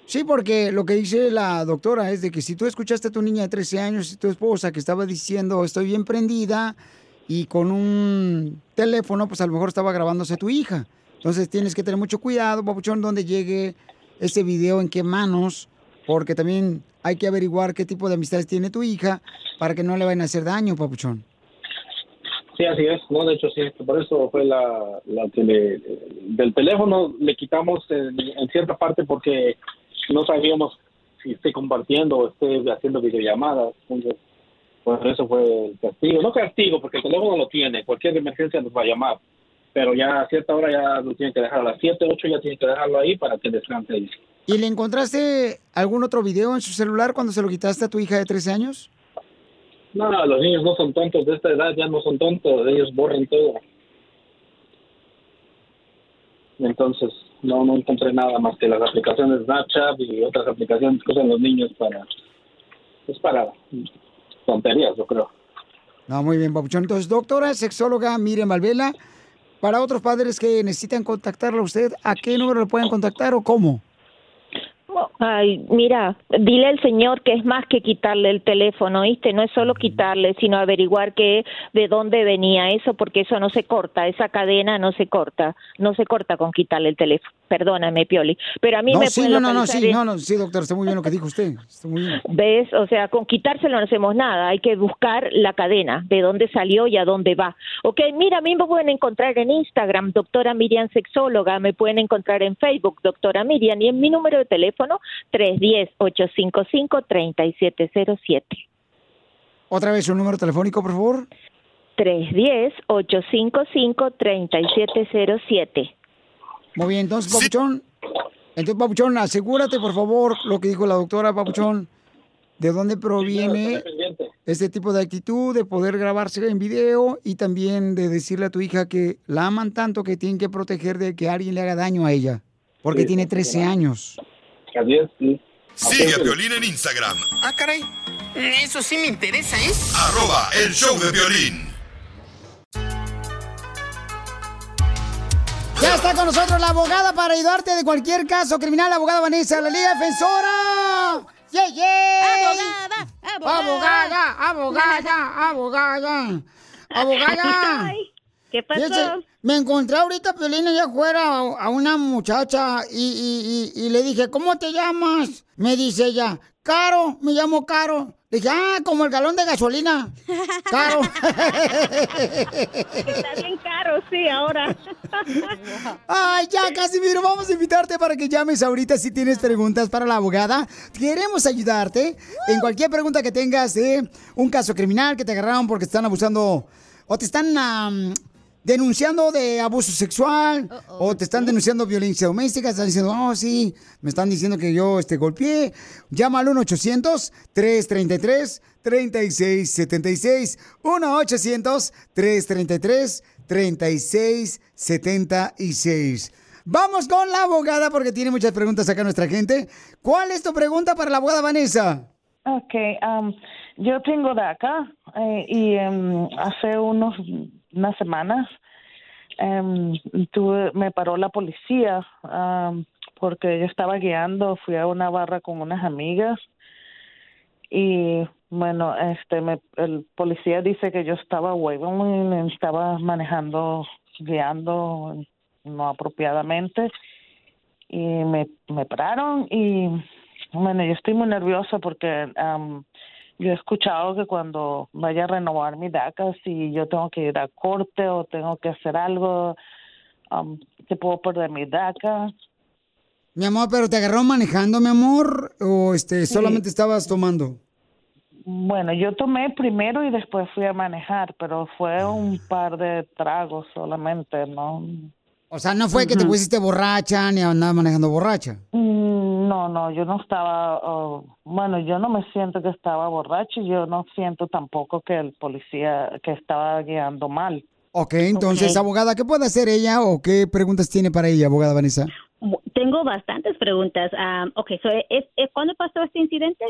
Sí, porque lo que dice la doctora es de que si tú escuchaste a tu niña de 13 años y tu esposa que estaba diciendo estoy bien prendida y con un teléfono, pues a lo mejor estaba grabándose tu hija. Entonces tienes que tener mucho cuidado, papuchón, donde llegue ese video, en qué manos, porque también hay que averiguar qué tipo de amistades tiene tu hija para que no le vayan a hacer daño, papuchón. Sí, así es, no, de hecho sí, por eso fue la, la del teléfono le quitamos en cierta parte porque no sabíamos si esté compartiendo o esté haciendo videollamadas, entonces por eso fue el castigo, no castigo porque el teléfono lo tiene, cualquier emergencia nos va a llamar, pero ya a cierta hora ya lo tienen que dejar, a las 7, 8 ya tienen que dejarlo ahí para que descanse ahí. ¿Y le encontraste algún otro video en su celular cuando se lo quitaste a tu hija de 13 años? No, los niños no son tontos, de esta edad ya no son tontos, ellos borran todo. Entonces, no, no encontré nada más que las aplicaciones Snapchat y otras aplicaciones que usan los niños para, pues para tonterías, yo creo. No, muy bien, papuchón. Entonces, doctora sexóloga Miriam Valvela, para otros padres que necesitan contactarla usted, ¿a qué número le pueden contactar o cómo? Ay, mira, dile al señor que es más que quitarle el teléfono, ¿viste? No es solo quitarle, sino averiguar que de dónde venía eso, porque eso no se corta, esa cadena no se corta, no se corta con quitarle el teléfono. Perdóname, Pioli, pero a mí no, me sí, pueden no, no, no, sí, en- no, no, sí, doctor, está muy bien lo que dijo usted. Está muy bien. ¿Ves? O sea, con quitárselo no hacemos nada. Hay que buscar la cadena, de dónde salió y a dónde va. Ok, mira, a mí me pueden encontrar en Instagram, doctora Miriam Sexóloga. Me pueden encontrar en Facebook, doctora Miriam. Y en mi número de teléfono, 310-855-3707. Otra vez su número telefónico, por favor. 310-855-3707. Muy bien, entonces, Papuchón. Entonces, Papuchón, asegúrate, por favor, lo que dijo la doctora Papuchón, de dónde proviene este tipo de actitud, de poder grabarse en video y también de decirle a tu hija que la aman tanto que tienen que proteger de que alguien le haga daño a ella, porque Sí, tiene 13 años. Es, sí. Sigue a Violín en Instagram, Ah, caray. Eso sí me interesa, ¿eh? arroba el show de violín. Ya está con nosotros la abogada para ayudarte de cualquier caso criminal, la abogada Vanessa, la Liga Defensora. ¡Yeah, yeah! Abogada, abogada, abogada, abogada. Ay, ¿Qué pasó? Me encontré ahorita, Piolín, allá afuera a, a una muchacha y, y- y- y le dije, ¿cómo te llamas? Me dice ella, Caro, me llamo Caro. Le dije, ah, como el galón de gasolina. Caro. (laughs) Está bien caro, sí, ahora. (laughs) Ay, ya, Casimiro, vamos a invitarte para que llames ahorita si tienes preguntas para la abogada. Queremos ayudarte en cualquier pregunta que tengas de un caso criminal que te agarraron porque te están abusando o te están denunciando de abuso sexual o te están denunciando violencia doméstica, están diciendo, oh, sí, me están diciendo que yo este, golpeé. Llama al 1-800-333-3676. 1-800-333-3676. Vamos con la abogada porque tiene muchas preguntas acá nuestra gente. ¿Cuál es tu pregunta para la abogada Vanessa? Ok, um, yo tengo DACA eh, y em, hace unos unas semanas. Em, tuve, me paró la policía porque yo estaba guiando, fui a una barra con unas amigas y bueno, este, me, el policía dice que yo estaba waiving, estaba manejando, guiando no apropiadamente y me, me pararon y bueno, yo estoy muy nerviosa porque am, yo he escuchado que cuando vaya a renovar mi DACA, si yo tengo que ir a corte o tengo que hacer algo, am, que puedo perder mi DACA. Mi amor, pero te agarró manejando, mi amor, o este, Sí. solamente estabas tomando. Bueno, yo tomé primero y después fui a manejar, pero fue un par de tragos solamente, ¿no? O sea, no fue que te pusiste borracha ni andabas manejando borracha. Mm, No, no, yo no estaba, oh, bueno, yo no me siento que estaba borracho y yo no siento tampoco que el policía que estaba guiando mal. Ok, entonces, abogada, ¿qué puede hacer ella o qué preguntas tiene para ella, abogada Vanessa? Tengo bastantes preguntas. Um, ok, so, ¿es, es, ¿cuándo pasó este incidente?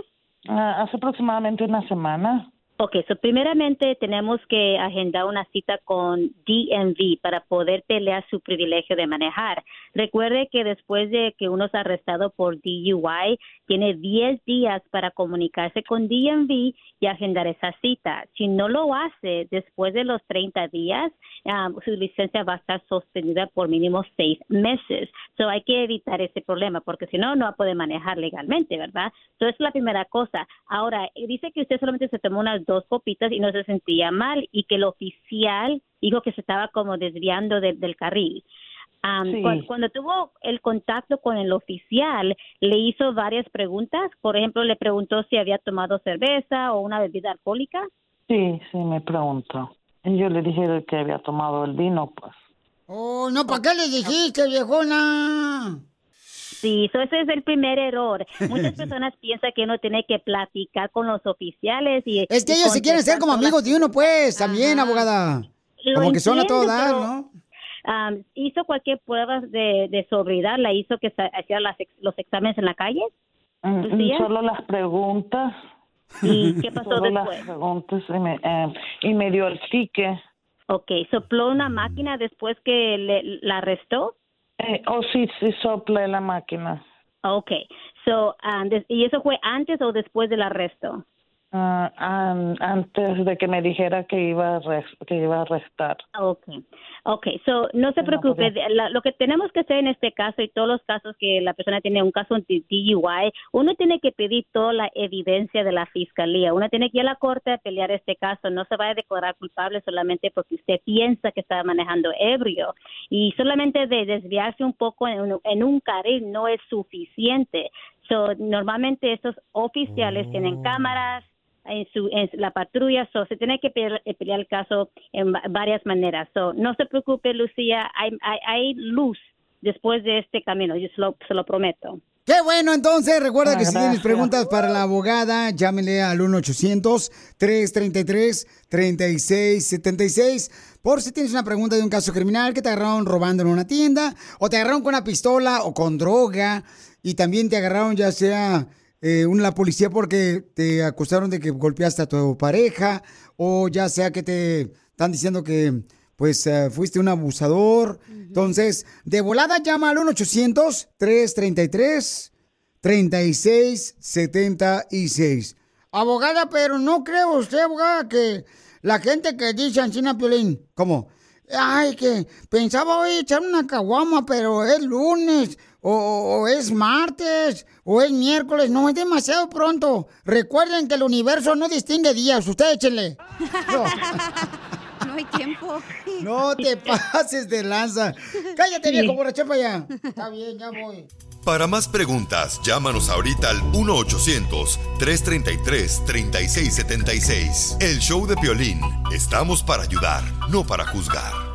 Ah, hace aproximadamente una semana. Ok, so primeramente tenemos que agendar una cita con DMV para poder pelear su privilegio de manejar. Recuerde que después de que uno es arrestado por DUI, tiene 10 días para comunicarse con DMV y agendar esa cita. Si no lo hace después de los 30 días, ah, su licencia va a estar suspendida por mínimo seis meses. So hay que evitar ese problema porque si no, no va a poder manejar legalmente, ¿verdad? Entonces, es la primera cosa. Ahora, dice que usted solamente se tomó unas dos copitas y no se sentía mal y que el oficial dijo que se estaba como desviando de- del carril. Sí. Cuando tuvo el contacto con el oficial, le hizo varias preguntas. Por ejemplo, le preguntó si había tomado cerveza o una bebida alcohólica. Sí, sí, me preguntó. Y yo le dije que había tomado el vino, pues. Oh, no, ¿para qué le dijiste, viejona? Sí, so ese es el primer error. (laughs) Muchas personas piensan que uno tiene que platicar con los oficiales y Es que ellos se quieren ser como amigos de uno, pues, también, abogada. Lo Como que son a todo dar, ¿no? ¿Hizo cualquier prueba de, de sobriedad? ¿La hizo que hacía las ex- los exámenes en la calle? Mm. Solo las preguntas. ¿Y qué (laughs) pasó Solo después? las preguntas y me, eh, y me dio el ticket. Ok, ¿sopló una máquina después que le, la arrestó? Eh, oh, sí, sí, soplé la máquina. Ok, So, um, ¿Y eso fue antes o después del arresto? Ah, an- antes de que me dijera que iba a, res- que iba a arrestar. Okay, okay, so no se preocupe. la- lo que tenemos que hacer en este caso y todos los casos que la persona tiene un caso de DUI, uno tiene que pedir toda la evidencia de la fiscalía. Uno tiene que ir a la corte a pelear este caso. No se va a declarar culpable solamente porque usted piensa que está manejando ebrio y solamente de desviarse un poco en, un- en un carril no es suficiente. So, normalmente estos oficiales tienen cámaras en, su, en la patrulla, so, se tiene que pelear, eh, pelear el caso en va- varias maneras. So, no se preocupe, Lucía, hay, hay, hay luz después de este camino, yo se lo, se lo prometo. Qué bueno, entonces recuerda Ah, que si tienes preguntas para la abogada, llámenle al 1-800-333-3676. Por si tienes una pregunta de un caso criminal que te agarraron robando en una tienda, o te agarraron con una pistola o con droga, y también te agarraron ya sea eh, una, la policía porque te acusaron de que golpeaste a tu pareja, o ya sea que te están diciendo que pues eh, fuiste un abusador. Entonces, de volada llama al 1-800-333. 3676. Abogada, pero no creo usted, abogada, que la gente que dice Ancina Piolín, ¿cómo? Ay, que pensaba hoy echar una caguama, pero es lunes, o, es martes, o es miércoles. No, es demasiado pronto. Recuerden que el universo no distingue días. Usted échenle. (laughs) No hay tiempo. No te (laughs) pases de lanza. Cállate, viejo borracho para allá. Está bien, ya voy. Para más preguntas, llámanos ahorita al 1-800-333-3676. El show de Piolín. Estamos para ayudar, no para juzgar.